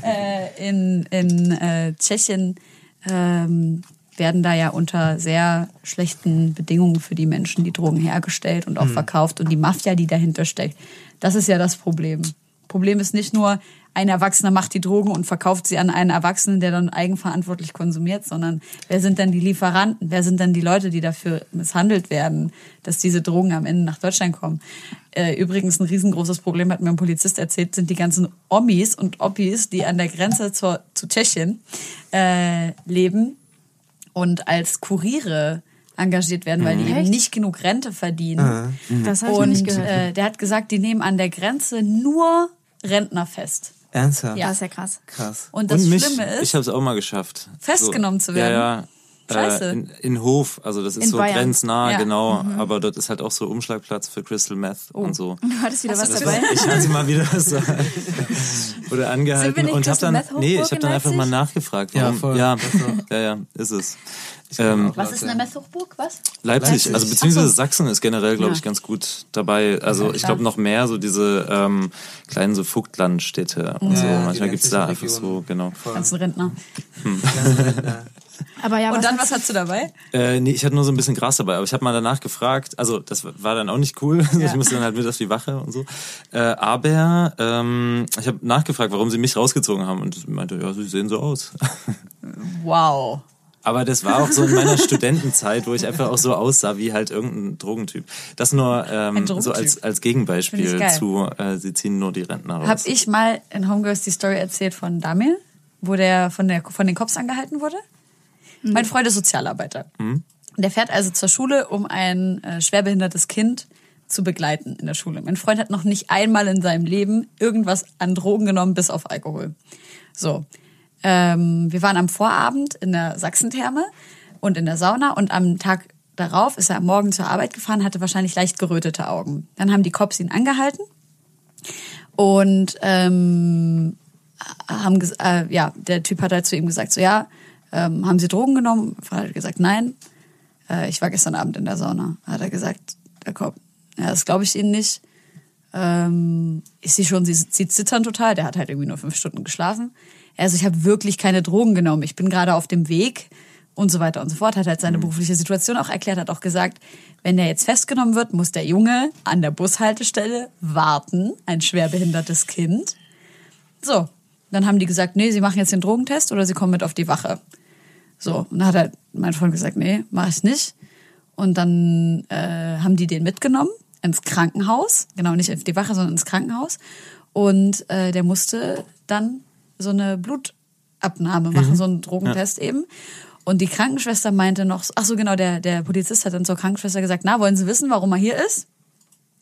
äh, in in äh, Tschechien ähm, werden da ja unter sehr schlechten Bedingungen für die Menschen die Drogen hergestellt und auch verkauft und die Mafia, die dahinter steckt. Das ist ja das Problem. Problem ist nicht nur, ein Erwachsener macht die Drogen und verkauft sie an einen Erwachsenen, der dann eigenverantwortlich konsumiert, sondern wer sind denn die Lieferanten? Wer sind denn die Leute, die dafür misshandelt werden, dass diese Drogen am Ende nach Deutschland kommen? Äh, übrigens ein riesengroßes Problem, hat mir ein Polizist erzählt, sind die ganzen Omis und Oppis, die an der Grenze zur, zu Tschechien äh, leben und als Kuriere engagiert werden, weil die eben Echt? nicht genug Rente verdienen. das habe ich Und gehört. äh, der hat gesagt, die nehmen an der Grenze nur Rentner fest. ernsthaft? Ja. das ist ja krass. Krass. Und das Und mich, Schlimme ist, ich habe es auch mal geschafft. Festgenommen zu werden? Ja, ja. Scheiße. Äh, in, in Hof, also das ist In so Bayern. grenznah, Ja. genau. Aber dort ist halt auch so Umschlagplatz für Crystal Meth und so. Du hattest wieder was Das dabei. war, ich hatte mal wieder was da. Oder angehalten und hab dann, nee, ich habe dann einfach mal nachgefragt. Ja, ja, auch. ja, ja, ist es. Ähm, Was ist eine Messhochburg? Was? Leipzig, Leipzig. also beziehungsweise Sachsen ist generell, glaube Ja. ich, ganz gut dabei. Also ich klar. glaube noch mehr so diese ähm, kleinen so Vogtlandstädte und so. Ja, die Manchmal gibt's da ländlichen einfach so, genau. Voll. Ganzen Rentner. Aber ja, Und dann, was hast du dabei? Äh, nee, ich hatte nur so ein bisschen Gras dabei, aber ich habe mal danach gefragt, also das war dann auch nicht cool, ich musste dann halt mit auf die Wache und so. Äh, aber ähm, ich habe nachgefragt, warum sie mich rausgezogen haben und sie meinte, ja, sie sehen so aus. Wow. Aber das war auch so in meiner Studentenzeit, wo ich einfach auch so aussah wie halt irgendein Drogentyp. Das nur ähm, so als, als Gegenbeispiel ich zu, äh, sie ziehen nur die Rentner raus. Hab ich mal in Homegirls die Story erzählt von Damil, wo der von, der von den Cops angehalten wurde? Mein Freund ist Sozialarbeiter. Und Der fährt also zur Schule, um ein äh, schwerbehindertes Kind zu begleiten in der Schule. Mein Freund hat noch nicht einmal in seinem Leben irgendwas an Drogen genommen, bis auf Alkohol. So. Ähm, wir waren am Vorabend in der Sachsentherme und in der Sauna und am Tag darauf ist er am Morgen zur Arbeit gefahren, hatte wahrscheinlich leicht gerötete Augen. Dann haben die Cops ihn angehalten und ähm, haben äh, ja, der Typ hat halt zu ihm gesagt, so ja, ähm, haben Sie Drogen genommen? Er hat gesagt, nein. Äh, ich war gestern Abend in der Sauna. Hat er gesagt, der Cop, ja, das glaube ich Ihnen nicht. Ähm, ich sehe schon, sie, sie zittern total. Der hat halt irgendwie nur fünf Stunden geschlafen. Also ich habe wirklich keine Drogen genommen. Ich bin gerade auf dem Weg und so weiter und so fort. Hat halt seine berufliche Situation auch erklärt, hat auch gesagt, wenn der jetzt festgenommen wird, muss der Junge an der Bushaltestelle warten, ein schwerbehindertes Kind. So, dann haben die gesagt, nee, sie machen jetzt den Drogentest oder sie kommen mit auf die Wache. So, und dann hat halt mein Freund gesagt, nee, mach ich nicht. Und dann äh, haben die den mitgenommen ins Krankenhaus, genau nicht auf die Wache, sondern ins Krankenhaus. Und äh, der musste dann so eine Blutabnahme machen, so einen Drogentest eben. Und die Krankenschwester meinte noch, ach so genau, der, der Polizist hat dann zur Krankenschwester gesagt, na, wollen Sie wissen, warum er hier ist?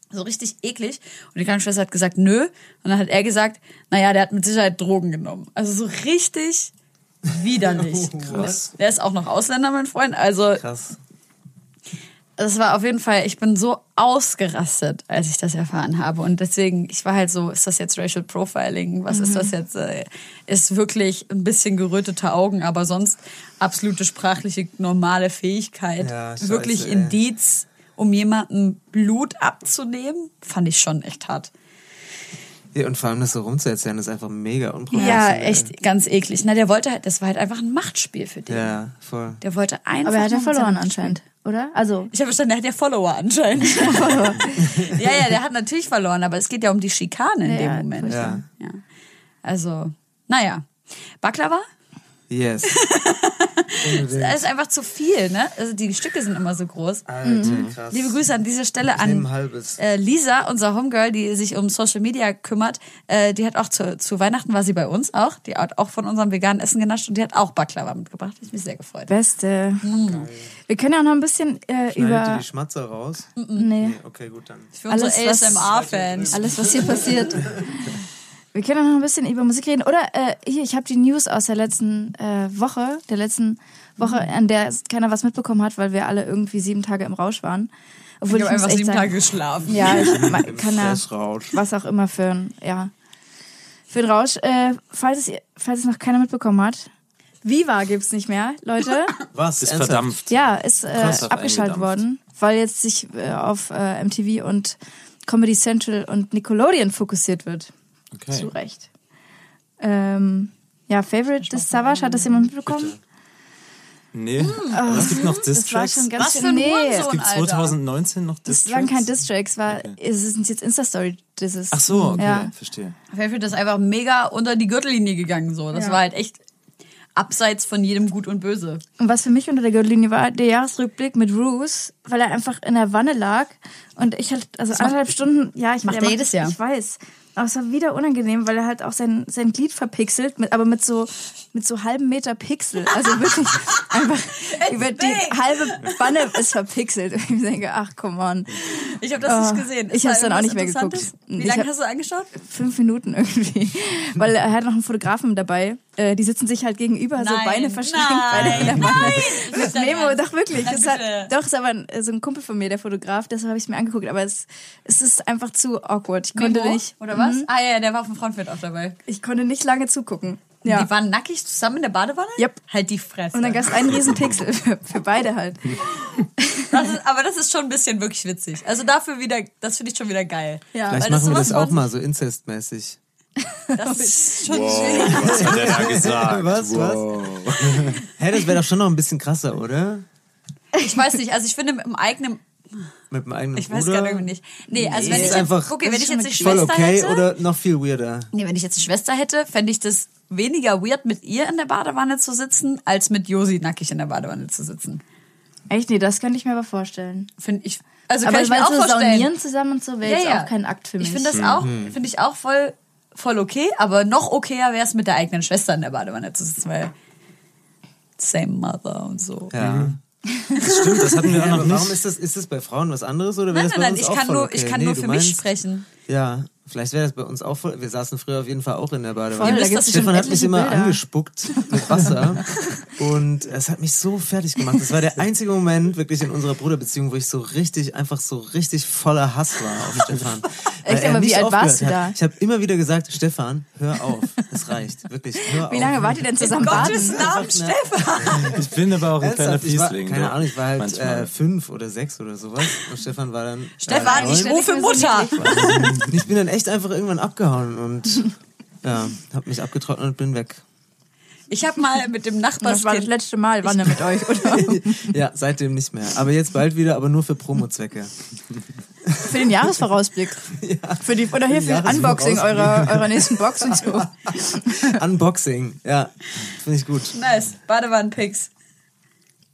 So richtig eklig. Und die Krankenschwester hat gesagt, nö. Und dann hat er gesagt, naja, der hat mit Sicherheit Drogen genommen. Also so richtig widerlich. Krass. Der ist auch noch Ausländer, mein Freund. Also Krass. das war auf jeden Fall, ich bin so ausgerastet, als ich das erfahren habe. Und deswegen, ich war halt so, ist das jetzt Racial Profiling? Was ist das jetzt? Äh, Ist wirklich ein bisschen gerötete Augen, aber sonst absolute sprachliche normale Fähigkeit. Ja, scheiße, wirklich ey. Indiz, um jemandem Blut abzunehmen, fand ich schon echt hart. Ja, und vor allem das so rumzuerzählen, ist einfach mega Ja, unprofessionell. echt ganz eklig. Na, der wollte halt, das war halt einfach ein Machtspiel für den. Ja, voll. Der wollte einfach. Aber er hat ja verloren anscheinend, oder? Also, Ich habe verstanden, der hat ja Follower anscheinend. ja, ja, der hat natürlich verloren, aber es geht ja um die Schikane in Ja, dem Moment. ja. ja. Also, naja. Baklava? Yes. Das ist einfach zu viel, ne? Also die Stücke sind immer so groß. Alter, krass. Liebe Grüße an dieser Stelle Ich an halbes. äh, Lisa, unser Homegirl, die sich um Social Media kümmert. Äh, die hat auch zu, zu Weihnachten war sie bei uns auch. Die hat auch von unserem veganen Essen genascht und die hat auch Baklava mitgebracht. Ich mich sehr gefreut. beste. Wir können ja auch noch ein bisschen äh, über. die Schmatzer raus? Nee. Nee, okay, gut, dann. Für unsere ASMR-Fans. alles, was hier passiert. Wir können noch ein bisschen über Musik reden. Oder äh, hier, ich habe die News aus der letzten äh, Woche, der letzten Woche, an der keiner was mitbekommen hat, weil wir alle irgendwie sieben Tage im Rausch waren. Obwohl Ich habe einfach sieben sagen- Tage geschlafen. Ja, ich kann Fressrausch. was auch immer für ein, ja, für ein Rausch. Äh, falls, es, falls es noch keiner mitbekommen hat, Viva gibt's nicht mehr, Leute. Was? ist Ernsthaft? verdampft. Ja, ist äh, abgeschaltet worden, weil jetzt sich äh, auf äh, MTV und Comedy Central und Nickelodeon fokussiert wird. Okay. Zu Recht. Ähm, ja, Favorite des Savage, hat das jemand mitbekommen? Nee, aber es gibt noch Das war Distracks. schon ganz Was schön. für ein nee, Hurensohn. Es gibt Alter. 2019 noch das Distracks. waren kein Distracks, war, es sind jetzt Insta-Story. Das ist, Ach so, okay, Ja. verstehe. Fairfield ist einfach mega unter die Gürtellinie gegangen. So, das Ja. war halt echt abseits von jedem Gut und Böse. Und was für mich unter der Gürtellinie war, der Jahresrückblick mit Roos weil er einfach in der Wanne lag und ich halt, also anderthalb Stunden, ja, ich macht er jedes Jahr. Ich weiß. Aber es war wieder unangenehm, weil er halt auch sein, sein Glied verpixelt, mit, aber mit so, mit so halben Meter Pixel. Also wirklich einfach über die halbe Wanne ist verpixelt. Und ich denke, ach, come on. Ich habe das Ah, nicht gesehen. ich Ist da hab's dann auch nicht mehr geguckt. Wie Ich lange hast du angeschaut? Fünf Minuten irgendwie. Weil er hat noch einen Fotografen dabei. Äh, die sitzen sich halt gegenüber, so Nein, Beine verschränkt, nein, Beine in der Wanne. Nicht Mit Memo, doch wirklich. Nein, Das hat, doch, ist aber ein, so ein Kumpel von mir, der Fotograf, deshalb habe ich es mir angeguckt. Aber es, es ist einfach zu awkward. Ich konnte Memo? nicht. Oder was? Mhm. Ah ja, der war auf dem Frontbild auch dabei. Ich konnte nicht lange zugucken. Ja. Die waren nackig zusammen in der Badewanne? Yep. Halt die Fresse. Und dann gab es einen riesen Pixel für, für beide halt. das ist, aber das ist schon ein bisschen wirklich witzig. Also dafür wieder, das finde ich schon wieder geil. Ja. Vielleicht Weil machen wir das auch mal so inzestmäßig. Das ist schon Was hat er da gesagt? Was, was? Hä, das wäre doch schon noch ein bisschen krasser, oder? Ich weiß nicht, also ich finde mit dem eigenen, Mit dem eigenen ich weiß Bruder. gerade irgendwie nicht. Nee, also Nee, wenn ich einfach- jetzt, okay, wenn ich jetzt eine Voll Schwester okay hätte, oder noch viel weirder? nee, wenn ich jetzt eine Schwester hätte, fände ich das weniger weird, mit ihr in der Badewanne zu sitzen, als mit Josi nackig in der Badewanne zu sitzen. Echt? Nee, das könnte ich mir aber vorstellen. Finde ich, also aber kann ich mir auch so vorstellen. saunieren zusammen und so wäre jetzt auch kein Akt für mich. Ich finde das auch, Mhm. finde ich auch voll, voll okay, aber noch okayer wäre es mit der eigenen Schwester in der Badewanne zu sitzen, weil same mother und so. Ja. Das stimmt, das hatten wir auch Ja, noch aber nicht. warum ist das, ist das bei Frauen was anderes oder wäre Nein, das nein, bei nein, uns ich auch kann nur, okay? ich kann Nee, nur für mich meinst- sprechen. Ja, vielleicht wäre das bei uns auch voll. Wir saßen früher auf jeden Fall auch in der Voll, Badewanne. da gibt's dass schon Stefan hat mich immer Bilder. angespuckt mit Wasser und es hat mich so fertig gemacht. Das war der einzige Moment wirklich in unserer Bruderbeziehung, wo ich so richtig, einfach so richtig voller Hass war auf Stefan. Weil Echt, er aber wie nicht alt warst aufgehört du hat. da? Ich habe immer wieder gesagt, Stefan, hör auf, es reicht, wirklich, hör auf. Wie lange wart ihr denn zusammen baden? Namen, Stefan. Ich bin aber auch ein kleiner ich war, Fiesling. keine. Ahnung, ich war halt äh, fünf oder sechs oder sowas und Stefan war dann Stefan, äh, ich rufe Mutter. Und ich bin dann echt einfach irgendwann abgehauen und ja, hab mich abgetrocknet und bin weg. Ich habe mal mit dem Das war das letzte Mal Wanne mit euch, oder? Ja, seitdem nicht mehr. Aber jetzt bald wieder, aber nur für Promo-Zwecke. Für den Jahresvorausblick. Für die, oder hier für Jahresvorausblick. Unboxing eurer, eurer nächsten Box und so. Unboxing, ja, finde ich gut. nice, Badewannen-Pics.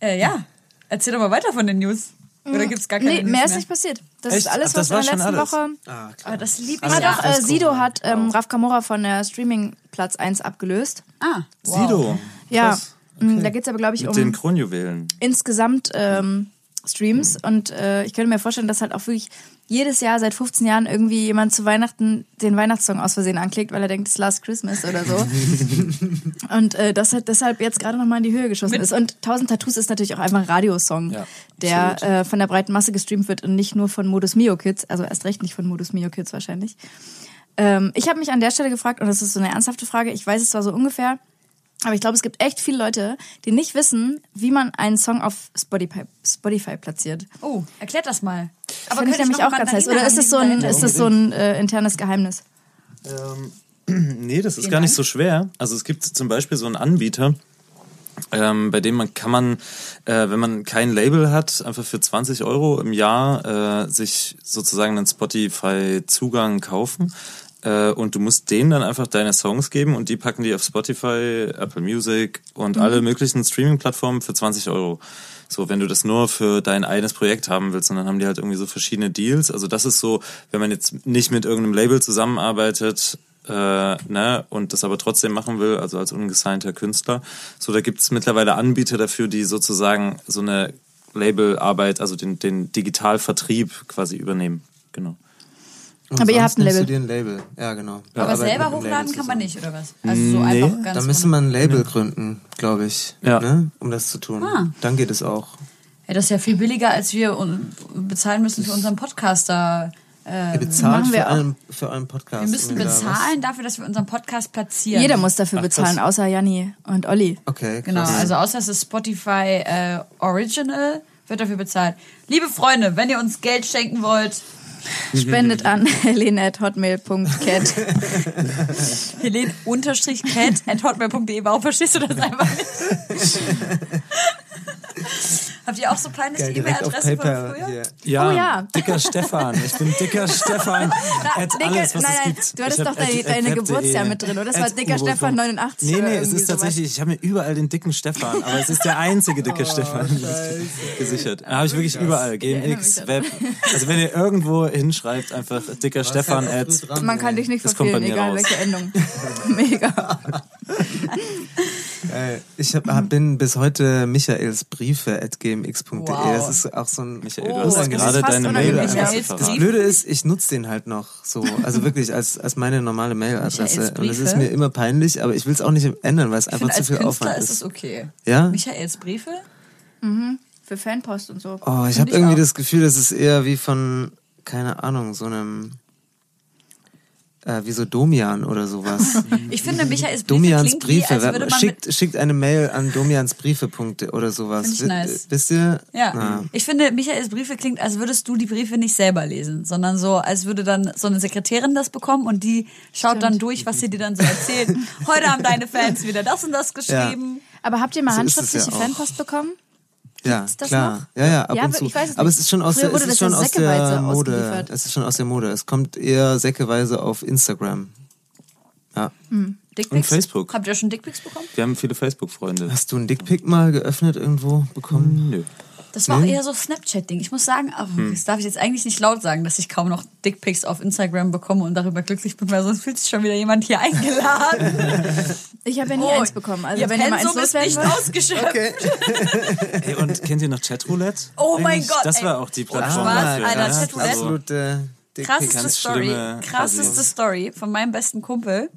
Äh, ja, erzähl doch mal weiter von den News. Oder gibt's gar keine Nee, News mehr ist nicht passiert. Das Echt? ist alles, Ach, das was in der letzten alles? Woche. Ah, Aber das liebe Ah, ich doch, ja. äh, Sido hat ähm, Raf Kamora von der Streaming Platz 1 abgelöst. Ah, Sido. Ja, Krass. mm, da geht's aber, glaube ich, Mit um den Kronjuwelen. insgesamt ähm, Streams. Und äh, ich könnte mir vorstellen, dass halt auch wirklich jedes Jahr seit 15 Jahren irgendwie jemand zu Weihnachten den Weihnachtssong aus Versehen anklickt, weil er denkt, es ist Last Christmas oder so. und äh, das hat deshalb jetzt gerade nochmal in die Höhe geschossen ist. Und 1000 Tattoos ist natürlich auch einfach ein Radiosong, Ja, der äh, von der breiten Masse gestreamt wird und nicht nur von Modus Mio Kids, also erst recht nicht von Modus Mio Kids wahrscheinlich. Ähm, ich habe mich an der Stelle gefragt, und das ist so eine ernsthafte Frage, ich weiß es zwar so ungefähr, aber ich glaube, es gibt echt viele Leute, die nicht wissen, wie man einen Song auf Spotify, Spotify platziert. Oh, erklärt das mal. Aber Finde ich nämlich auch ganz heiß. Oder ist es so ein, ist das so ein äh, internes Geheimnis? Nee, das ist gar nicht so schwer. Also es gibt zum Beispiel so einen Anbieter, ähm, bei dem man kann man, äh, wenn man kein Label hat, einfach für 20 Euro im Jahr äh, sich sozusagen einen Spotify-Zugang kaufen. Äh, und du musst denen dann einfach deine Songs geben und die packen die auf Spotify, Apple Music und alle möglichen Streaming-Plattformen für 20 Euro. So, wenn du das nur für dein eigenes Projekt haben willst, und dann haben die halt irgendwie so verschiedene Deals. Also das ist so, wenn man jetzt nicht mit irgendeinem Label zusammenarbeitet, äh, ne, und das aber trotzdem machen will, also als ungesignter Künstler. So, da gibt's mittlerweile Anbieter dafür, die sozusagen so eine Labelarbeit, also den, den Digitalvertrieb quasi übernehmen. Genau. Und Aber ihr habt ein Label. Du dir ein Label. Ja, genau. Wir Aber selber hochladen Label kann man nicht, oder was? Also so Nee. einfach ganz Da müsste man ein Label gründen, glaube ich, Ja. ne? um das zu tun. Ah. Dann geht es auch. Ja, das ist ja viel billiger, als wir bezahlen müssen für unseren Podcaster. Ihr bezahlt wir für, einen, für euren Podcast. Wir müssen bezahlen dafür, dass wir unseren Podcast platzieren. Jeder muss dafür Ach, bezahlen, krass. außer Janni und Olli. Okay, krass. Genau, also außer es ist Spotify äh, Original, wird dafür bezahlt. Liebe Freunde, wenn ihr uns Geld schenken wollt, Spendet an helene.hotmail.cat. helen-cat at hotmail.de. Warum verstehst du das einfach nicht? Habt ihr auch so auf E-Mail-Adressen von früher? Hier. Ja, Oh ja. dicker Stefan. Ich bin dicker Stefan. At Dicke- alles, was nein, nein, gibt. du hattest doch deine- at- deine at Geburtsjahr web.de. mit drin, oder? Das war dicker Stefan Funk. 89 Nee, nee, es ist tatsächlich, ich habe mir überall den dicken Stefan, aber es ist der einzige dicke Stefan gesichert. Da habe ich wirklich überall. GMX, Web. Also wenn ihr irgendwo hinschreibt, einfach dicker Stefan halt at. Man kann dich nicht Das kommt bei verfehlen, mir egal raus. welche Endung. Mega. Äh, Ich hab, hab, bin bis heute michaelsbriefe.gmx.de. Wow. Das ist auch so ein Michael, Oh, du hast das ist gerade fast deine Mail unangenehm. einfach Michaels verraten. Das Blöde ist, ich nutze den halt noch so. Also wirklich als, als meine normale Mailadresse. Michaels Und es ist mir immer peinlich, aber ich will es auch nicht ändern, weil es einfach finde, zu viel Künstler Aufwand ist es ist. okay. Ja? Michaels Briefe? Für Fanpost und so. Oh, ich Find habe irgendwie auch. das Gefühl, das ist eher wie von, keine Ahnung, so einem, äh, wie so Domian oder sowas. Ich finde, Michaels Briefe Domians klingt wie, Briefe. als würde man schickt, schickt eine Mail an Domians Briefe-Punkte oder sowas. Find ich nice. Wisst ihr? Ja, Na. ich finde, Michaels Briefe klingt, als würdest du die Briefe nicht selber lesen, sondern so, als würde dann so eine Sekretärin das bekommen und die schaut dann durch, was sie dir dann so erzählt. Heute haben deine Fans wieder das und das geschrieben. Aber habt ihr mal So ist handschriftliche ja. Fanpost bekommen? Ja, Gibt's das klar. noch? Ja, ja, ab Ja, und zu. ich weiß es Aber es ist schon aus Früher der, es ist schon aus der säckeweise Mode. ausgeliefert. Es ist schon aus der Mode. Es kommt eher säckeweise auf Instagram. Ja. Dickpics? Und Facebook. Habt ihr schon Dickpics bekommen? Wir haben viele Facebook-Freunde. Hast du einen Dickpick mal geöffnet irgendwo bekommen? Nö. Das war auch eher so Snapchat-Ding. Ich muss sagen, aber das darf ich jetzt eigentlich nicht laut sagen, dass ich kaum noch Dickpics auf Instagram bekomme und darüber glücklich bin, weil sonst fühlt sich schon wieder jemand hier eingeladen. Ich habe ja nie Oh, eins bekommen. Also Ihr wenn ihr mal eins loswerden nicht ausgeschöpft. Ey, und kennt ihr noch Chatroulette? Oh mein Eigentlich, Gott, Das ey. war auch die Plattform Spaß, dafür. Alter, ja. Chatroulette. Also, Absolute Dickpick. Krasseste Story. schlimme Krasseste. Story von meinem besten Kumpel.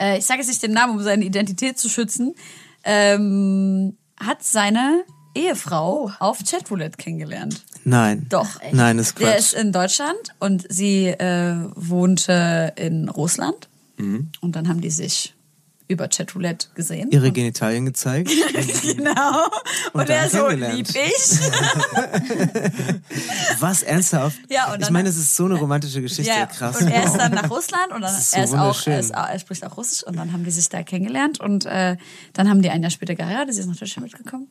Äh, ich sage jetzt nicht den Namen, um seine Identität zu schützen. Ähm, hat seine Ehefrau auf Chatroulette kennengelernt. Nein. Doch. Nein, ist Der Quatsch. ist in Deutschland und sie äh, wohnte in Russland. Und dann haben die sich über Chatroulette gesehen. Ihre Genitalien gezeigt. genau. Und, Und er dann so, kennengelernt. lieb ich. Was? Ernsthaft? Ja, und ich meine, es ist so eine romantische Geschichte. Ja, Krass. und er ist dann nach Russland und dann ist er so ist auch, er, ist, er spricht auch Russisch und dann haben die sich da kennengelernt und äh, dann haben die ein Jahr später geheiratet, sie ist nach Deutschland mitgekommen.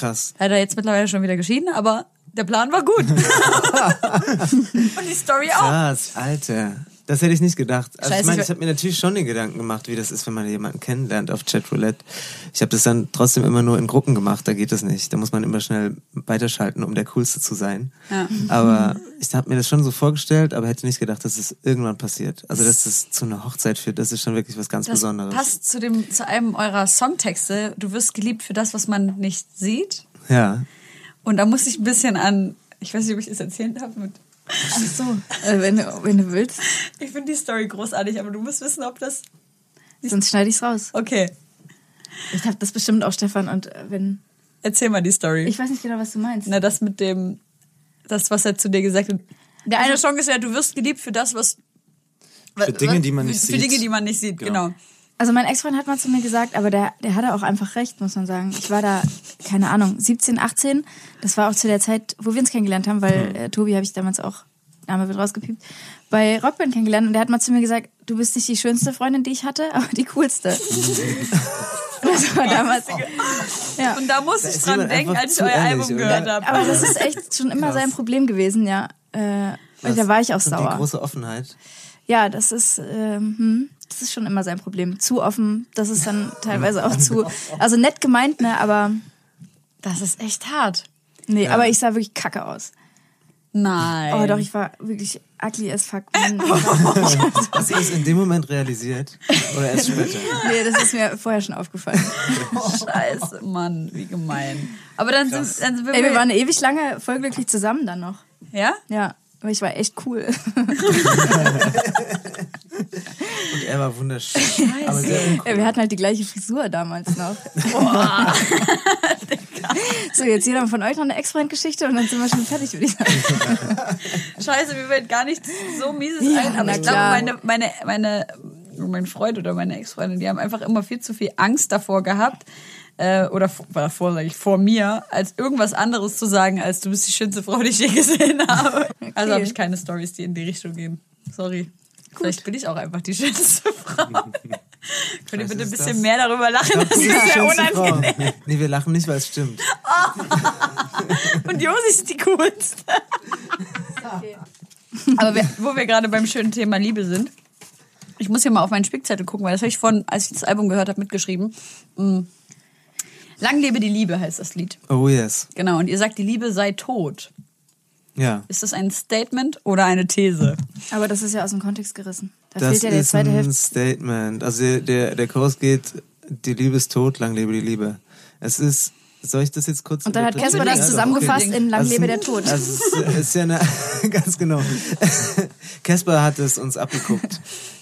Krass. Leider jetzt mittlerweile schon wieder geschieden, aber der Plan war gut. und die Story auch. Krass, Alter. Das hätte ich nicht gedacht. Also Scheiße, ich meine, ich- habe mir natürlich schon den Gedanken gemacht, wie das ist, wenn man jemanden kennenlernt auf Chatroulette. Ich habe das dann trotzdem immer nur in Gruppen gemacht, da geht das nicht. Da muss man immer schnell weiterschalten, um der Coolste zu sein. Ja. Aber ich habe mir das schon so vorgestellt, aber hätte nicht gedacht, dass es irgendwann passiert. Also, dass es zu einer Hochzeit führt, das ist schon wirklich was ganz Das Besonderes. passt zu, dem, zu einem eurer Songtexte. Du wirst geliebt für das, was man nicht sieht. Ja. Und da muss ich ein bisschen an, ich weiß nicht, ob ich das erzählen darf, mit Ach so, äh, wenn, du, wenn du willst. ich finde die Story großartig, aber du musst wissen, ob das. Sonst schneide ich's raus. Okay, Ich habe das bestimmt auch Stefan und äh, wenn. erzähl mal die Story. Ich weiß nicht genau, was du meinst. Na, das mit dem, das, was er zu dir gesagt hat. Der eine Song ist ja, du wirst geliebt für das, was. Für Dinge, die man nicht für, sieht. Für Dinge, die man nicht sieht, Genau. genau. Also mein Ex-Freund hat mal zu mir gesagt, aber der, der hatte auch einfach recht, muss man sagen. Ich war da, keine Ahnung, 17, 18. Das war auch zu der Zeit, wo wir uns kennengelernt haben, weil äh, Tobi habe ich damals auch, Name wird rausgepiept, bei Rockband kennengelernt. Und der hat mal zu mir gesagt, du bist nicht die schönste Freundin, die ich hatte, aber die coolste. das war damals. Ja. Und da musste ich dran denken, als ich euer ehrlich, Album gehört habe. Aber das ist echt schon immer sein Problem gewesen, ja. Äh, und da war ich auch Und die sauer. große Offenheit. Ja, das ist, ähm, hm, das ist schon immer sein Problem. Zu offen, das ist dann teilweise auch zu, also nett gemeint, ne, aber Das ist echt hart. nee, aber ich sah wirklich kacke aus. Nein. Oh, doch, ich war wirklich ugly as fuck. Hast du das in dem Moment realisiert? Oder erst später? nee, das ist mir vorher schon aufgefallen. Scheiße, Mann, wie gemein. Aber dann sind, dann sind wir, Ey, wir waren ewig lange voll glücklich zusammen dann noch. ja? Ja, aber ich war echt cool. Und er war wunderschön. Aber sehr uncool. Wir hatten halt die gleiche Frisur damals noch. so, jetzt jeder von euch noch eine Ex-Freund-Geschichte und dann sind wir schon fertig, würde ich sagen. Scheiße, mir fällt gar nichts so mieses Ja, ein. Aber ich glaube, meine, meine, meine, mein Freund oder meine Ex-Freundin, die haben einfach immer viel zu viel Angst davor gehabt, äh, oder vor, davor, sage ich, vor mir, als irgendwas anderes zu sagen, als du bist die schönste Frau, die ich je gesehen habe. Also habe ich keine Stories, die in die Richtung gehen. Sorry. Vielleicht bin ich auch einfach die schönste Frau. Könnt ihr bitte ein bisschen das? mehr darüber lachen? Glaub, Das du ist sehr schönste Frau. unangenehm. Nee, wir lachen nicht, weil es stimmt. Und Josi ist die coolste. Aber wir, wo wir gerade beim schönen Thema Liebe sind, ich muss hier mal auf meinen Spickzettel gucken, weil das habe ich von, als ich das Album gehört habe, mitgeschrieben. Mm. Lang lebe die Liebe heißt das Lied. Oh yes. Genau, und ihr sagt, die Liebe sei tot. Ja. Ist das ein Statement oder eine These? Aber das ist ja aus dem Kontext gerissen. Da Das fehlt ja die ist zweite ein Hälfte. Statement. Also der, der, der Chorus geht, die Liebe ist tot, lang lebe die Liebe. Es ist, soll ich das jetzt kurz Und dann hat Casper das zusammengefasst okay. in Lang Also, lebe der Tod. Also es ist, ist ja eine, ganz genau. Casper hat es uns abgeguckt,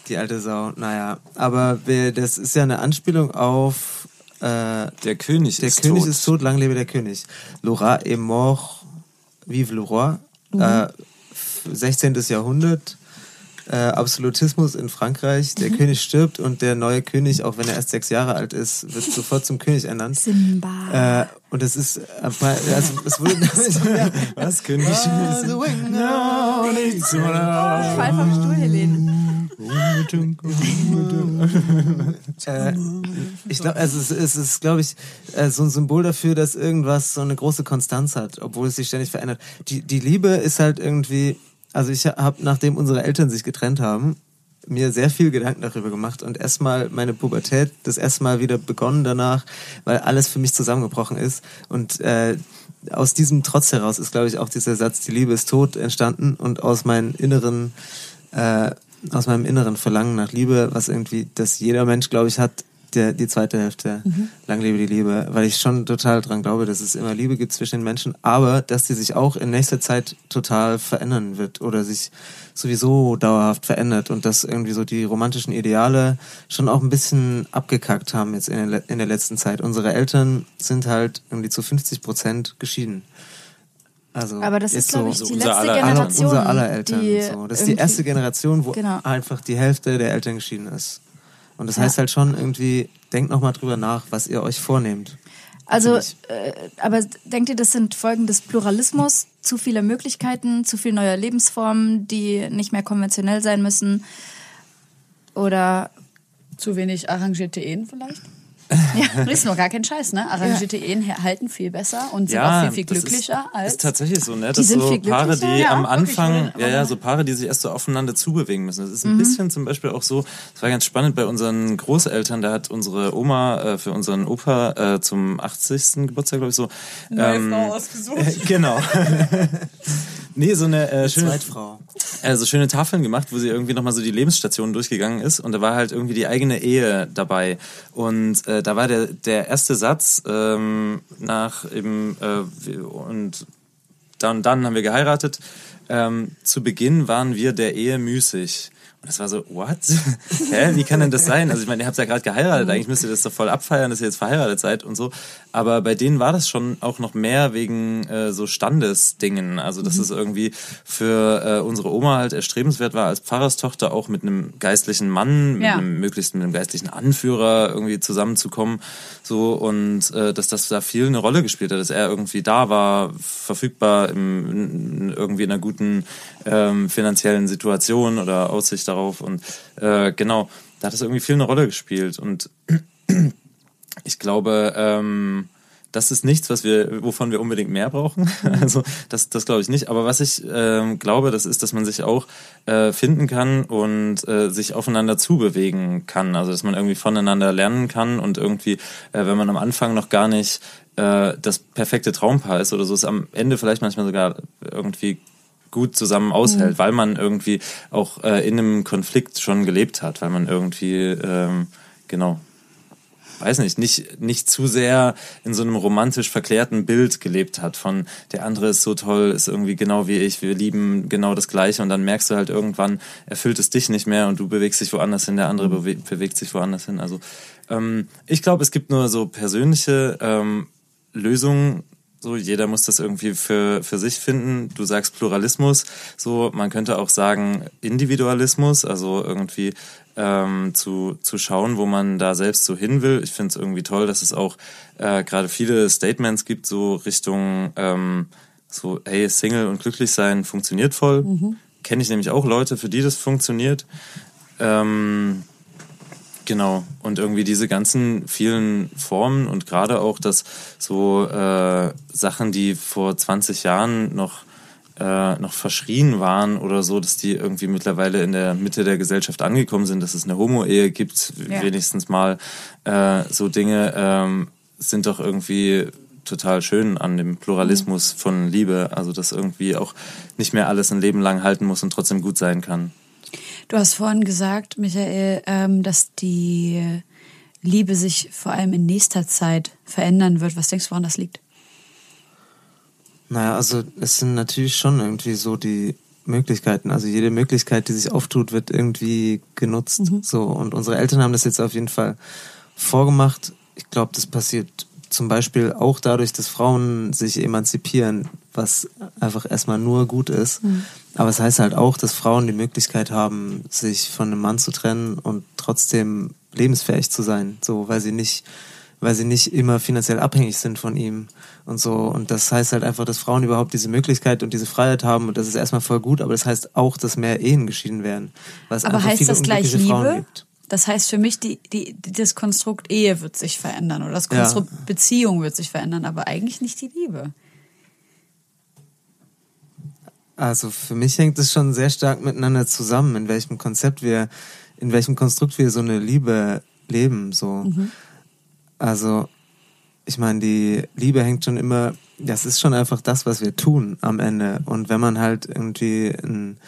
die alte Sau. Naja, aber wir, das ist ja eine Anspielung auf äh, Der König der ist König tot. ist tot, lang lebe der König. Laura est mort, vive le roi. Mhm. Äh, 16. Jahrhundert. Äh, Absolutismus in Frankreich. Der Mhm. König stirbt und der neue König, auch wenn er erst sechs Jahre alt ist, wird sofort zum König ernannt. Simba. Äh, und es ist, also, es wurde Was, König? Ich fall vom Stuhl, Helene. Ich glaube, also es, es ist, glaube ich, äh, so ein Symbol dafür, dass irgendwas so eine große Konstanz hat, obwohl es sich ständig verändert. Die, die Liebe ist halt irgendwie, also ich habe, nachdem unsere Eltern sich getrennt haben, mir sehr viel Gedanken darüber gemacht und erstmal meine Pubertät das erste Mal wieder begonnen danach, weil alles für mich zusammengebrochen ist und äh, aus diesem Trotz heraus ist, glaube ich, auch dieser Satz, die Liebe ist tot, entstanden und aus meinen inneren, äh, aus meinem inneren Verlangen nach Liebe, was irgendwie, das jeder Mensch, glaube ich, hat, der, die zweite Hälfte, lang lebe die Liebe, weil ich schon total dran glaube, dass es immer Liebe gibt zwischen den Menschen, aber dass die sich auch in nächster Zeit total verändern wird oder sich sowieso dauerhaft verändert und dass irgendwie so die romantischen Ideale schon auch ein bisschen abgekackt haben jetzt in der, in der letzten Zeit. Unsere Eltern sind halt irgendwie zu 50 Prozent geschieden. Also Aber das ist, glaube ich, so die unser letzte aller- aller, Generation. unser aller Eltern. die so. Das ist die erste Generation, wo Genau. einfach die Hälfte der Eltern geschieden ist. Und das Ja. heißt halt schon irgendwie, denkt nochmal drüber nach, was ihr euch vornehmt. Also, äh, aber denkt ihr, das sind Folgen des Pluralismus? Zu viele Möglichkeiten, zu viel neuer Lebensformen, die nicht mehr konventionell sein müssen? Oder Zu wenig arrangierte Ehen vielleicht? Ja, ist noch gar kein Scheiß, ne? Arrangierte Ehen halten viel besser und sind auch viel, viel das glücklicher ist, als. ist tatsächlich so, ne? Die Dass sind so viel Paare, die? Ja, am Anfang, ja, ja, so Paare, die sich erst so aufeinander zubewegen müssen. Das ist Mhm. ein bisschen zum Beispiel auch so, das war ganz spannend bei unseren Großeltern, da hat unsere Oma äh, für unseren Opa äh, zum 80. Geburtstag, glaube ich, so. ähm, ausgesucht. genau. nee, so eine äh, schöne, Zweitfrau. also schöne Tafeln gemacht, wo sie irgendwie nochmal so die Lebensstationen durchgegangen ist und da war halt irgendwie die eigene Ehe dabei und äh, da war der der erste Satz ähm, nach eben äh, und dann dann haben wir geheiratet. Ähm, zu Beginn waren wir der Ehe müßig. Und das war so, what? Hä? Wie kann denn das sein? Also ich meine, ihr habt ja gerade geheiratet, eigentlich müsst ihr das doch voll abfeiern, dass ihr jetzt verheiratet seid und so. Aber bei denen war das schon auch noch mehr wegen äh, so Standesdingen. Also dass es irgendwie für äh, unsere Oma halt erstrebenswert war, als Pfarrerstochter auch mit einem geistlichen Mann, mit Ja. einem möglichst mit einem geistlichen Anführer irgendwie zusammenzukommen. So und äh, dass das da viel eine Rolle gespielt hat, dass er irgendwie da war, verfügbar im, in, irgendwie in einer guten ähm, finanziellen Situation oder Aussicht darauf. Und äh, genau, da hat es irgendwie viel eine Rolle gespielt. Und ich glaube, ähm, das ist nichts, was wir, wovon wir unbedingt mehr brauchen. Also das, das glaube ich nicht. Aber was ich ähm, glaube, das ist, dass man sich auch äh, finden kann und äh, sich aufeinander zubewegen kann. Also dass man irgendwie voneinander lernen kann und irgendwie, äh, wenn man am Anfang noch gar nicht äh, das perfekte Traumpaar ist oder so, ist am Ende vielleicht manchmal sogar irgendwie gut zusammen aushält, weil man irgendwie auch äh, in einem Konflikt schon gelebt hat, weil man irgendwie ähm, genau weiß nicht, nicht, nicht zu sehr in so einem romantisch verklärten Bild gelebt hat von der andere ist so toll, ist irgendwie genau wie ich, wir lieben genau das Gleiche und dann merkst du halt irgendwann, erfüllt es dich nicht mehr und du bewegst dich woanders hin, der andere bewe bewegt sich woanders hin. Also ähm, ich glaube, es gibt nur so persönliche ähm, Lösungen, so, jeder muss das irgendwie für, für sich finden. Du sagst Pluralismus, so, man könnte auch sagen Individualismus, also irgendwie ähm, zu, zu schauen, wo man da selbst so hin will. Ich finde es irgendwie toll, dass es auch äh, gerade viele Statements gibt, so Richtung ähm, so, hey, Single und glücklich sein funktioniert voll. Kenne ich nämlich auch Leute, für die das funktioniert. Ähm, Genau. Und irgendwie diese ganzen vielen Formen und gerade auch, dass so äh, Sachen, die vor 20 Jahren noch äh, noch verschrien waren oder so, dass die irgendwie mittlerweile in der Mitte der Gesellschaft angekommen sind, dass es eine Homo-Ehe gibt, Ja. wenigstens mal äh, so Dinge ähm, sind doch irgendwie total schön an dem Pluralismus von Liebe. Also dass irgendwie auch nicht mehr alles ein Leben lang halten muss und trotzdem gut sein kann. Du hast vorhin gesagt, Michael, ähm, dass die Liebe sich vor allem in nächster Zeit verändern wird. Was denkst du, woran das liegt? Naja, also es sind natürlich schon irgendwie so die Möglichkeiten. Also jede Möglichkeit, die sich auftut, wird irgendwie genutzt. So und unsere Eltern haben das jetzt auf jeden Fall vorgemacht. Ich glaube, das passiert zum Beispiel auch dadurch, dass Frauen sich emanzipieren, was einfach erstmal nur gut ist. Aber es heißt halt auch, dass Frauen die Möglichkeit haben, sich von einem Mann zu trennen und trotzdem lebensfähig zu sein, so weil sie nicht weil sie nicht immer finanziell abhängig sind von ihm und so. Und das heißt halt einfach, dass Frauen überhaupt diese Möglichkeit und diese Freiheit haben und das ist erstmal voll gut, aber das heißt auch, dass mehr Ehen geschieden werden. Es Aber heißt viele das gleich unglückliche Frauen Liebe? gibt. Das heißt für mich, die, die, das Konstrukt Ehe wird sich verändern oder das Ja. Konstrukt Beziehung wird sich verändern, aber eigentlich nicht die Liebe. Also für mich hängt es schon sehr stark miteinander zusammen, in welchem Konzept wir, in welchem Konstrukt wir so eine Liebe leben. So. Also ich meine, die Liebe hängt schon immer, das ist schon einfach das, was wir tun am Ende. Und wenn man halt irgendwie ein,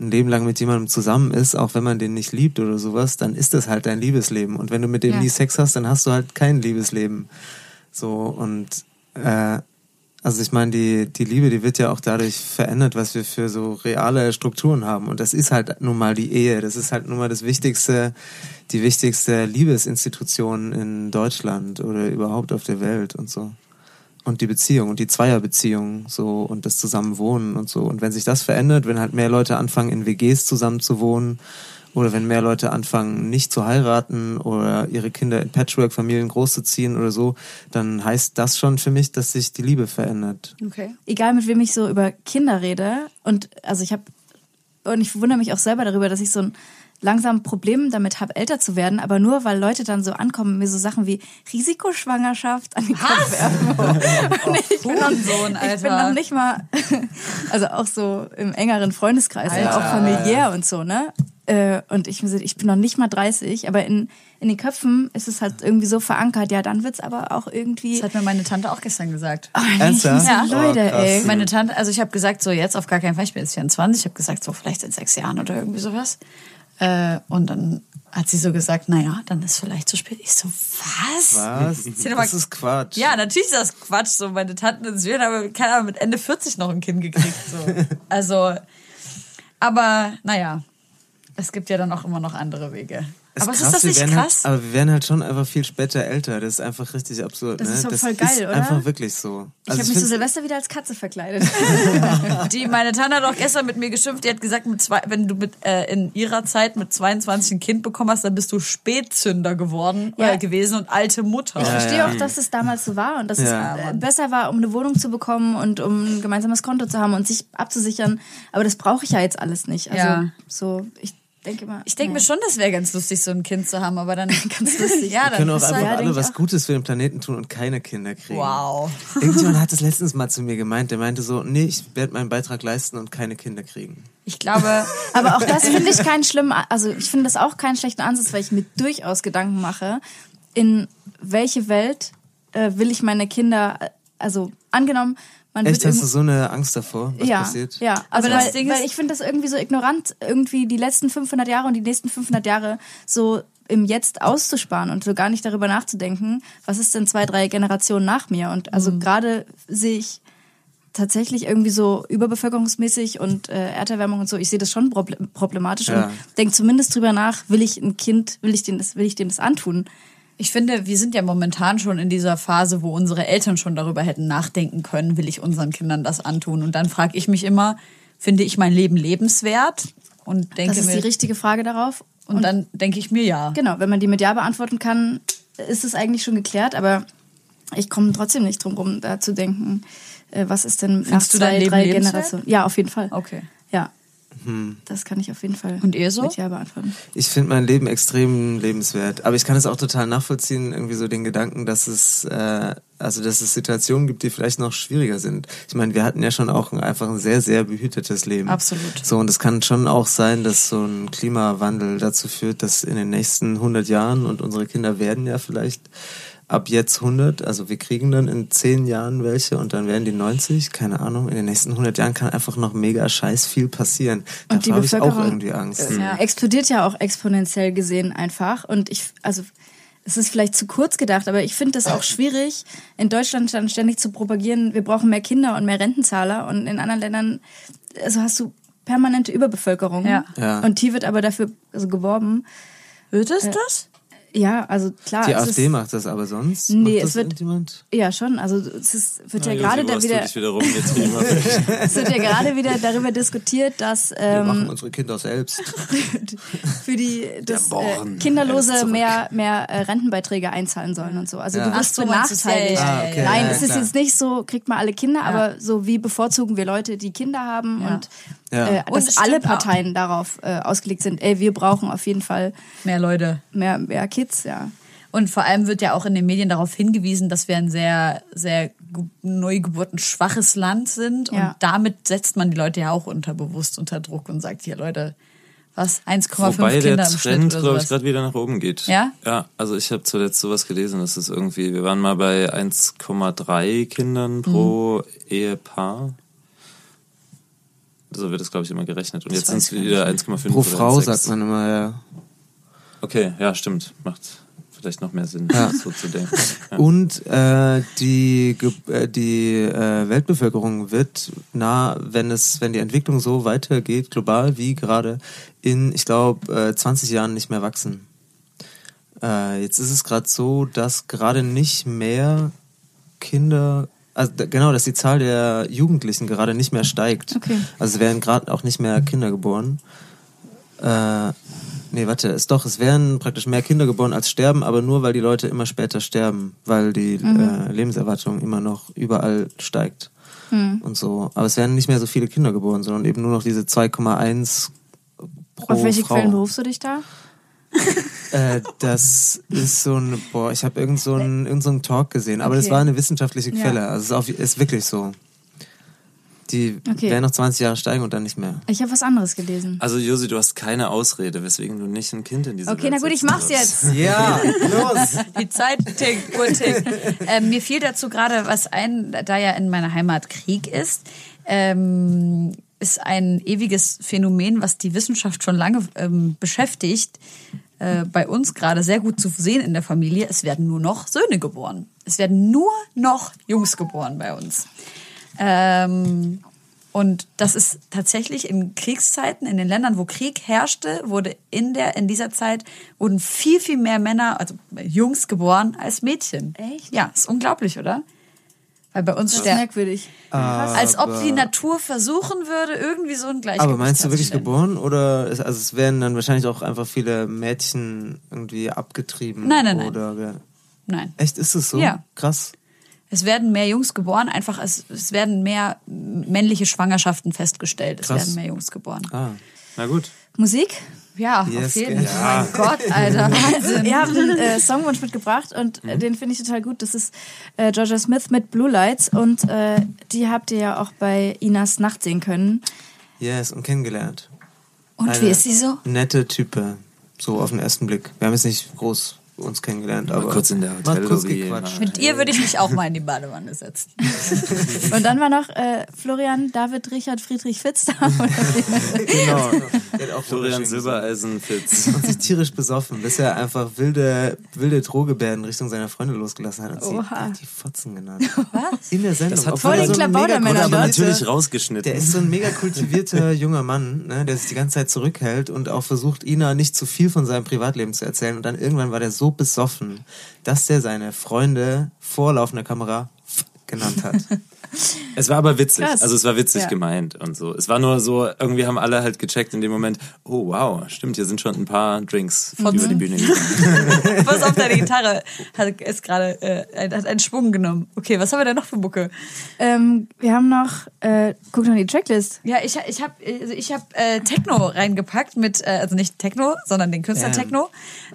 ein Leben lang mit jemandem zusammen ist, auch wenn man den nicht liebt oder sowas, dann ist das halt dein Liebesleben. Und wenn du mit dem Ja. nie Sex hast, dann hast du halt kein Liebesleben. So und äh, also ich meine, die, die Liebe, die wird ja auch dadurch verändert, was wir für so reale Strukturen haben. Und das ist halt nun mal die Ehe. Das ist halt nun mal das wichtigste, die wichtigste Liebesinstitution in Deutschland oder überhaupt auf der Welt und so. Und die Beziehung und die Zweierbeziehung so und das Zusammenwohnen und so. Und wenn sich das verändert, wenn halt mehr Leute anfangen, in WGs zusammen zu wohnen oder wenn mehr Leute anfangen, nicht zu heiraten oder ihre Kinder in Patchwork-Familien großzuziehen oder so, dann heißt das schon für mich, dass sich die Liebe verändert. Okay. egal mit wem ich so über Kinder rede und also ich habe und ich wundere mich auch selber darüber, dass ich so ein langsam Problem damit habe, älter zu werden, aber nur weil Leute dann so ankommen, mir so Sachen wie Risikoschwangerschaft an den Kopf werfen. Und ich, bin noch, ich bin Alter. noch nicht mal, also auch so im engeren Freundeskreis, ja, auch Alter. familiär und so, ne? Äh, Und ich, ich bin noch nicht mal 30, aber in, in den Köpfen ist es halt irgendwie so verankert, ja, dann wird's aber auch irgendwie. Das hat mir meine Tante auch gestern gesagt. Ernsthaft? Ja. Leute, Oh, ey. Meine Tante, also ich habe gesagt, so jetzt auf gar keinen Fall, ich bin jetzt 24, ich habe gesagt, so vielleicht in sechs Jahren oder irgendwie sowas. Äh, und dann hat sie so gesagt, naja, dann ist vielleicht zu spät. Ich so, was? Was? Das ist Quatsch. Ja, natürlich ist das Quatsch. So, meine Tanten in Syrien haben, keine Ahnung, mit Ende 40 noch ein Kind gekriegt. So. Also, aber naja, es gibt ja dann auch immer noch andere Wege. Ist aber krass, ist das nicht werden krass? Halt, aber wir werden halt schon einfach viel später älter. Das ist einfach richtig absurd. Das ne? ist doch das voll geil, ist oder? einfach wirklich so. Ich Also habe mich zu find's- Silvester wieder als Katze verkleidet. Die, meine Tante hat auch gestern mit mir geschimpft, die hat gesagt, mit zwei, wenn du mit, äh, in ihrer Zeit mit 22 ein Kind bekommen hast, dann bist du Spätzünder geworden Ja. äh, gewesen und alte Mutter. Ich verstehe ja. auch, dass es damals so war und dass Ja. es äh, besser war, um eine Wohnung zu bekommen und um ein gemeinsames Konto zu haben und sich abzusichern. Aber das brauche ich ja jetzt alles nicht. Also Ja. so, ich denke mal. Ich denke ja. mir schon, das wäre ganz lustig, so ein Kind zu haben, aber dann ganz lustig. Ja, Wir können auch einfach ja, denk alle was. Gutes für den Planeten tun und keine Kinder kriegen. Wow. Irgendjemand hat es letztens mal zu mir gemeint. Der meinte so, nee, ich werde meinen Beitrag leisten und keine Kinder kriegen. Ich glaube, Aber auch das finde ich keinen schlimmen, also ich finde das auch keinen schlechten Ansatz, weil ich mir durchaus Gedanken mache, in welche Welt äh, will ich meine Kinder, äh, also angenommen, man Echt, hast du so eine Angst davor, was ja, passiert? Ja, also Aber das weil, Ding weil ist- ich finde das irgendwie so ignorant, irgendwie die letzten 500 Jahre und die nächsten 500 Jahre so im Jetzt auszusparen und so gar nicht darüber nachzudenken, was ist denn zwei, drei Generationen nach mir? Und also Mhm. gerade sehe ich tatsächlich irgendwie so überbevölkerungsmäßig und äh, Erderwärmung und so, ich sehe das schon proble- problematisch Ja. und denke zumindest drüber nach, will ich ein Kind, will ich dem das, will ich dem das antun? Ich finde, wir sind ja momentan schon in dieser Phase, wo unsere Eltern schon darüber hätten nachdenken können, will ich unseren Kindern das antun? Und dann frage ich mich immer, finde ich mein Leben lebenswert? Und denke Das ist mir, die richtige Frage darauf. und dann denke ich mir ja. Genau, wenn man die mit Ja beantworten kann, ist es eigentlich schon geklärt, aber ich komme trotzdem nicht drum rum, da zu denken, äh, was ist denn nach Findest dein zwei, drei? Generationen? Ja, auf jeden Fall. Okay. Ja. Das kann ich auf jeden Fall Und ihr so? mit Ja beantworten. Ich finde mein Leben extrem lebenswert, aber ich kann es auch total nachvollziehen, irgendwie so den Gedanken, dass es, äh, also dass es Situationen gibt, die vielleicht noch schwieriger sind. Ich meine, wir hatten ja schon auch ein, einfach ein sehr, sehr behütetes Leben. Absolut. So, und es kann schon auch sein, dass so ein Klimawandel dazu führt, dass in den nächsten 100 Jahren, und unsere Kinder werden ja vielleicht ab jetzt 100, also wir kriegen dann in 10 Jahren welche und dann werden die 90, keine Ahnung, in den nächsten 100 Jahren kann einfach noch mega scheiß viel passieren. Und die Davor habe ich auch Bevölkerung irgendwie Angst. äh, explodiert ja auch exponentiell gesehen einfach. Und ich, also es ist vielleicht zu kurz gedacht, aber ich finde das auch schwierig, in Deutschland dann ständig zu propagieren, wir brauchen mehr Kinder und mehr Rentenzahler. Und in anderen Ländern, also hast du permanente Überbevölkerung. Ja. Ja. Und hier wird aber dafür also geworben. Wird es das? Ja, also klar. Die es AfD ist, macht das aber sonst? Nee, macht es wird- irgendjemand? Ja, schon. Also es ist, wird ja, Josi, gerade da wieder, wiederum es wird ja gerade wieder darüber diskutiert, dass Wir machen ähm, unsere Kinder selbst. für die das, äh. Kinderlose mehr mehr äh, Rentenbeiträge einzahlen sollen und so. Also Ja. du wirst so? Ja, benachteiligt. ja, ja, Ah, okay, Nein, ja, es ist klar. jetzt nicht so, kriegt man alle Kinder, aber so wie bevorzugen wir Leute, die Kinder haben Ja. und Ja. äh, Und dass es alle stimmt auch. Parteien darauf äh, ausgelegt sind. Ey, wir brauchen auf jeden Fall Mehr Leute. mehr mehr Kids, ja. Und vor allem wird ja auch in den Medien darauf hingewiesen, dass wir ein sehr, sehr ge- neugeburtenschwaches Land sind. Ja. Und damit setzt man die Leute ja auch unterbewusst unter Druck und sagt, hier Leute, was, 1,5 Wobei Kinder der im Schnitt Trend, oder glaube ich, gerade wieder nach oben geht. Ja? Ja, also ich habe zuletzt sowas gelesen, das ist irgendwie, wir waren mal bei 1,3 Kindern pro Mhm. Ehepaar. So wird das, glaube ich, immer gerechnet. Und Das jetzt sind es wieder 1,5% Pro Frau 1,6. sagt man immer, ja. Okay, ja, stimmt. Macht vielleicht noch mehr Sinn, Ja. so zu denken. Ja. Und äh, die, äh, die äh, Weltbevölkerung wird nah, wenn es, wenn die Entwicklung so weitergeht, global wie gerade, in, ich glaube, äh, 20 Jahren nicht mehr wachsen. Äh, jetzt ist es gerade so, dass gerade nicht mehr Kinder, also genau, dass die Zahl der Jugendlichen gerade nicht mehr steigt. Okay. Also es werden gerade auch nicht mehr Kinder geboren. Äh, nee, warte, ist doch, es werden praktisch mehr Kinder geboren als sterben, aber nur weil die Leute immer später sterben, weil die äh, Lebenserwartung immer noch überall steigt. Und so. Aber es werden nicht mehr so viele Kinder geboren, sondern eben nur noch diese 2,1 pro Auf welche Frau. Quellen berufst du dich da? Äh, das ist so ein, boah, ich habe irgend so einen irgend so einen Talk gesehen, aber das Okay. war eine wissenschaftliche Ja. Quelle. Also es ist, auf, ist wirklich so. Die Okay. werden noch 20 Jahre steigen und dann nicht mehr. Ich habe was anderes gelesen. Also Josi, du hast keine Ausrede, weswegen du nicht ein Kind in diese Okay, Welt na gut, ich mach's jetzt. Ja, los! Die Zeit tickt, Uhr tickt. ähm, mir fiel dazu gerade was ein, da ja in meiner Heimat Krieg ist, ähm, ist ein ewiges Phänomen, was die Wissenschaft schon lange ähm, beschäftigt. Äh, bei uns gerade sehr gut zu sehen in der Familie. Es werden nur noch Söhne geboren. Es werden nur noch Jungs geboren bei uns. Ähm, und das ist tatsächlich in Kriegszeiten, in den Ländern, wo Krieg herrschte, wurde in der, in dieser Zeit wurden viel, viel mehr Männer, also Jungs geboren als Mädchen. Echt? Ja, ist unglaublich, oder? Weil bei uns Das ist merkwürdig. als ob die Natur versuchen würde, irgendwie so ein Gleichgewicht Aber meinst du wirklich geboren oder ist, also es werden dann wahrscheinlich auch einfach viele Mädchen irgendwie abgetrieben? Nein, nein, nein. Oder wer- Nein. Echt ist es so? Ja. Krass. Es werden mehr Jungs geboren, einfach es, es werden mehr männliche Schwangerschaften festgestellt. Es Krass. werden mehr Jungs geboren. Ah. Na gut. Musik? Ja, Yes, auf jeden ja. Fall. Mein Gott, Alter, Wahnsinn. Ihr habt einen äh, Songwunsch mitgebracht und äh, den finde ich total gut. Das ist äh, Georgia Smith mit Blue Lights und äh, die habt ihr ja auch bei Inas Nacht sehen können. Yes, und kennengelernt. Und Eine wie ist sie so? Nette Type. So auf den ersten Blick. Wir haben jetzt nicht groß uns kennengelernt, aber. kurz in der kurz gequatscht. Mit ihr würde ich mich auch mal in die Badewanne setzen. Und dann war noch äh, Florian, David, Richard, Friedrich Fitz da. Genau. Hat auch Florian Silbereisen Fitz. Und sich tierisch besoffen, bis er einfach wilde, wilde Drohgebärden Richtung seiner Freunde losgelassen hat und sie Oha. hat die Fotzen genannt. Was? In der Sendung. Das hat voll er den so mega aber natürlich rausgeschnitten. Der ist so ein mega kultivierter junger Mann, ne, der sich die ganze Zeit zurückhält und auch versucht, Ina nicht zu viel von seinem Privatleben zu erzählen. Und dann irgendwann war der so besoffen, dass der seine Freunde vor laufender Kamera genannt hat. Es war aber witzig. Krass. Also es war witzig Ja. gemeint und so. Es war nur so, irgendwie haben alle halt gecheckt in dem Moment, oh wow, stimmt, hier sind schon ein paar Drinks über die Bühne gegangen. Pass auf, deine Gitarre hat ist gerade äh, hat einen Schwung genommen. Okay, was haben wir denn noch für Mucke? Ähm, wir haben noch, äh, guck noch die Tracklist. Ja, ich, ich habe also ich hab, äh, Techno reingepackt mit, äh, also nicht Techno, sondern den Künstler Ja. Techno.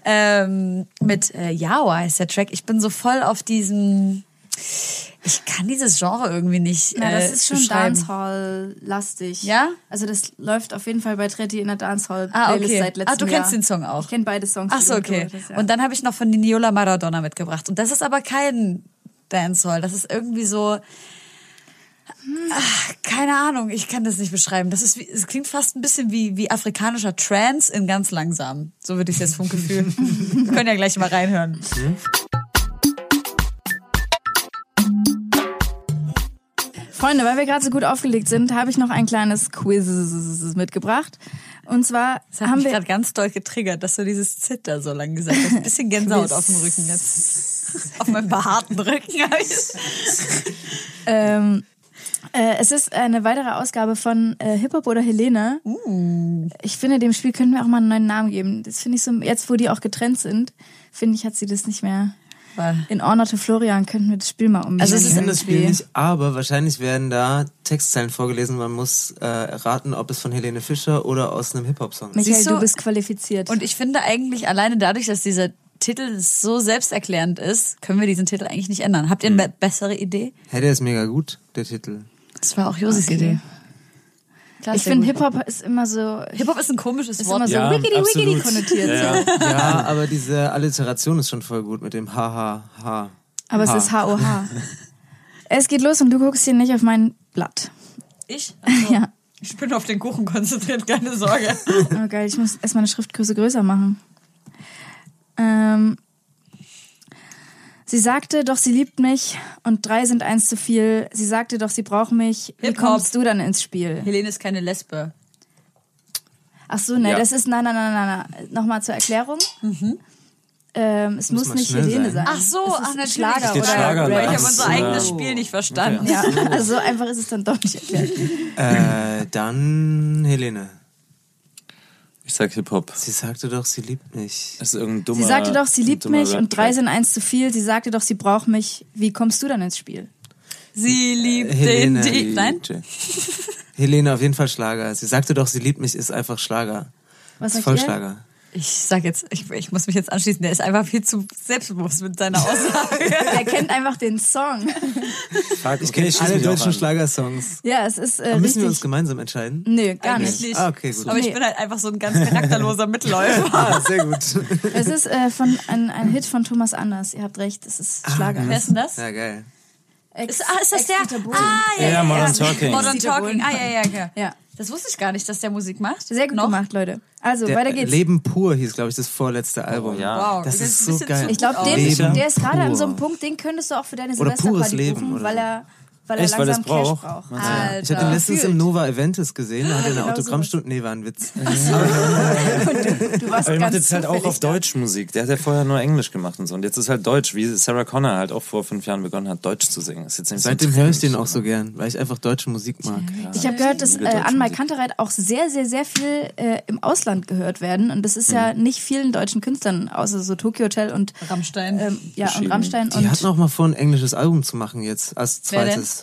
Ähm, mit äh, Yawa heißt der Track. Ich bin so voll auf diesem. Ich kann dieses Genre irgendwie nicht. Na, das äh, ist schon. Dancehall-lastig. Ja? Also das läuft auf jeden Fall bei Tretti in der Dancehall-Playlist Ah, okay. seit letztem Ah, du Jahr. kennst den Song auch. Ich kenne beide Songs. Ach so, okay. hast, ja. Und dann habe ich noch von Niniola Maradona mitgebracht. Und das ist aber kein Dancehall. Das ist irgendwie so. Ach, keine Ahnung, ich kann das nicht beschreiben. Das ist es klingt fast ein bisschen wie, wie afrikanischer Trance in ganz langsam. So würde ich es jetzt vom Gefühl. Wir können ja gleich mal reinhören. Freunde, weil wir gerade so gut aufgelegt sind, habe ich noch ein kleines Quiz mitgebracht. Und zwar Das hat haben mich wir gerade ganz doll getriggert, dass du dieses Zitter so lang gesagt hast. Ein bisschen Gänsehaut auf dem Rücken jetzt. Auf meinem behaarten Rücken Ähm, äh, es ist eine weitere Ausgabe von äh, Hip Hop oder Helene. Uh. Ich finde, dem Spiel können wir auch mal einen neuen Namen geben. Das finde ich so, jetzt wo die auch getrennt sind, finde ich, hat sie das nicht mehr. In Honor to Florian könnten wir das Spiel mal umbenennen. Also es Ich ist kenne das Spiel nicht, aber wahrscheinlich werden da Textzeilen vorgelesen. Man muss äh, raten, ob es von Helene Fischer oder aus einem Hip-Hop-Song ist. Michael, du? du bist qualifiziert. Und ich finde eigentlich alleine dadurch, dass dieser Titel so selbsterklärend ist, können wir diesen Titel eigentlich nicht ändern. Habt ihr eine be- bessere Idee? Hey, der ist mega gut, der Titel. Das war auch Josis Idee. Klar, ich finde. Hip-Hop ist immer so, Hip-Hop ist ein komisches ist Wort. immer so Ja, wiggity wiggity konnotiert. Ja, So. ja. Ja, aber diese Alliteration ist schon voll gut mit dem Ha, Ha, Ha. Aber es Ha. ist H-O-H. es geht los und du guckst hier nicht auf mein Blatt. Ich? Also, Ja. Ich bin auf den Kuchen konzentriert, keine Sorge. Oh geil, ich muss erstmal eine Schriftgröße größer machen. Ähm, sie sagte, doch sie liebt mich und drei sind eins zu viel. Sie sagte, doch sie braucht mich. Wie kommst du dann ins Spiel? Helene ist keine Lesbe. Ach so, ne, Ja. das ist, nein, nein, nein, nein, nein. Nochmal zur Erklärung. Ähm, es muss, mal nicht Helene sein. sein. Ach so, es ist ach natürlich. Schlager oder Schlager Ich Rap. habe unser eigenes Spiel nicht verstanden. Ja, also so einfach ist es dann doch nicht erklärt. Äh, dann Helene. Ich sag Hip-Hop. Sie sagte doch, sie liebt mich. Das ist irgendein dummer Sie sagte doch, sie liebt mich und drei sind eins zu viel. Sie sagte doch, sie braucht mich. Wie kommst du dann ins Spiel? Sie liebt Helene. den die. Nein? Helene, auf jeden Fall Schlager. Sie sagte doch, sie liebt mich, ist einfach Schlager. Was ist sagt voll ihr? Schlager. Ich sag jetzt, ich, ich muss mich jetzt anschließen. Der ist einfach viel zu selbstbewusst mit seiner Aussage. Er kennt einfach den Song. Fuck, Ich kenne alle deutschen an. Schlagersongs. Ja, es ist äh, Aber müssen wir uns gemeinsam entscheiden? Nö, gar Eigentlich nicht. nicht. Ah, okay, gut. Aber ich bin halt einfach so ein ganz charakterloser Mitläufer. Ah, sehr gut. Es ist äh, von ein, ein Hit von Thomas Anders. Ihr habt recht, es ist Schlager. Wer ist denn das? Ja, geil. Ex- Ist, ah, ist das der? Ex-Dieter Bohlen. Ah, Ja, ja, Modern Talking. Modern Talking. Ah, ja, ja, ja. Ja, Das wusste ich gar nicht, dass der Musik macht. sehr gut Noch? gemacht, Leute. Also, Der weiter geht's. Leben pur hieß, glaube ich, das vorletzte Album. Oh, ja. Wow, Das das ist ein so bisschen geil. Ich glaube, der ist gerade an so einem Punkt, den könntest du auch für deine Oder pures Silvesterparty oder weil so. er, weil er Echt, weil langsam braucht? Cash braucht. Du? Alter. Ich hatte ihn letztens Fühlt. im Nova Eventus gesehen, da hat er eine genau Autogrammstunde. Nee, war ein Witz. Du warst Aber er macht jetzt halt auch auf. Deutsch Musik. Der hat ja vorher nur Englisch gemacht und so. Und jetzt ist halt Deutsch, wie Sarah Connor halt auch vor fünf Jahren begonnen hat, Deutsch zu singen. Ist jetzt nicht so Seitdem höre ich den auch so gern, weil ich einfach deutsche Musik mag. Ich habe gehört, dass äh, Musik. Kantereit auch sehr, sehr, sehr viel äh, im Ausland gehört werden. Und das ist ja Mhm. nicht vielen deutschen Künstlern, außer so Tokyo Hotel und Rammstein. ähm, ja, und. Rammstein. Die Und hatten auch mal vor, ein englisches Album zu machen jetzt, als zweites.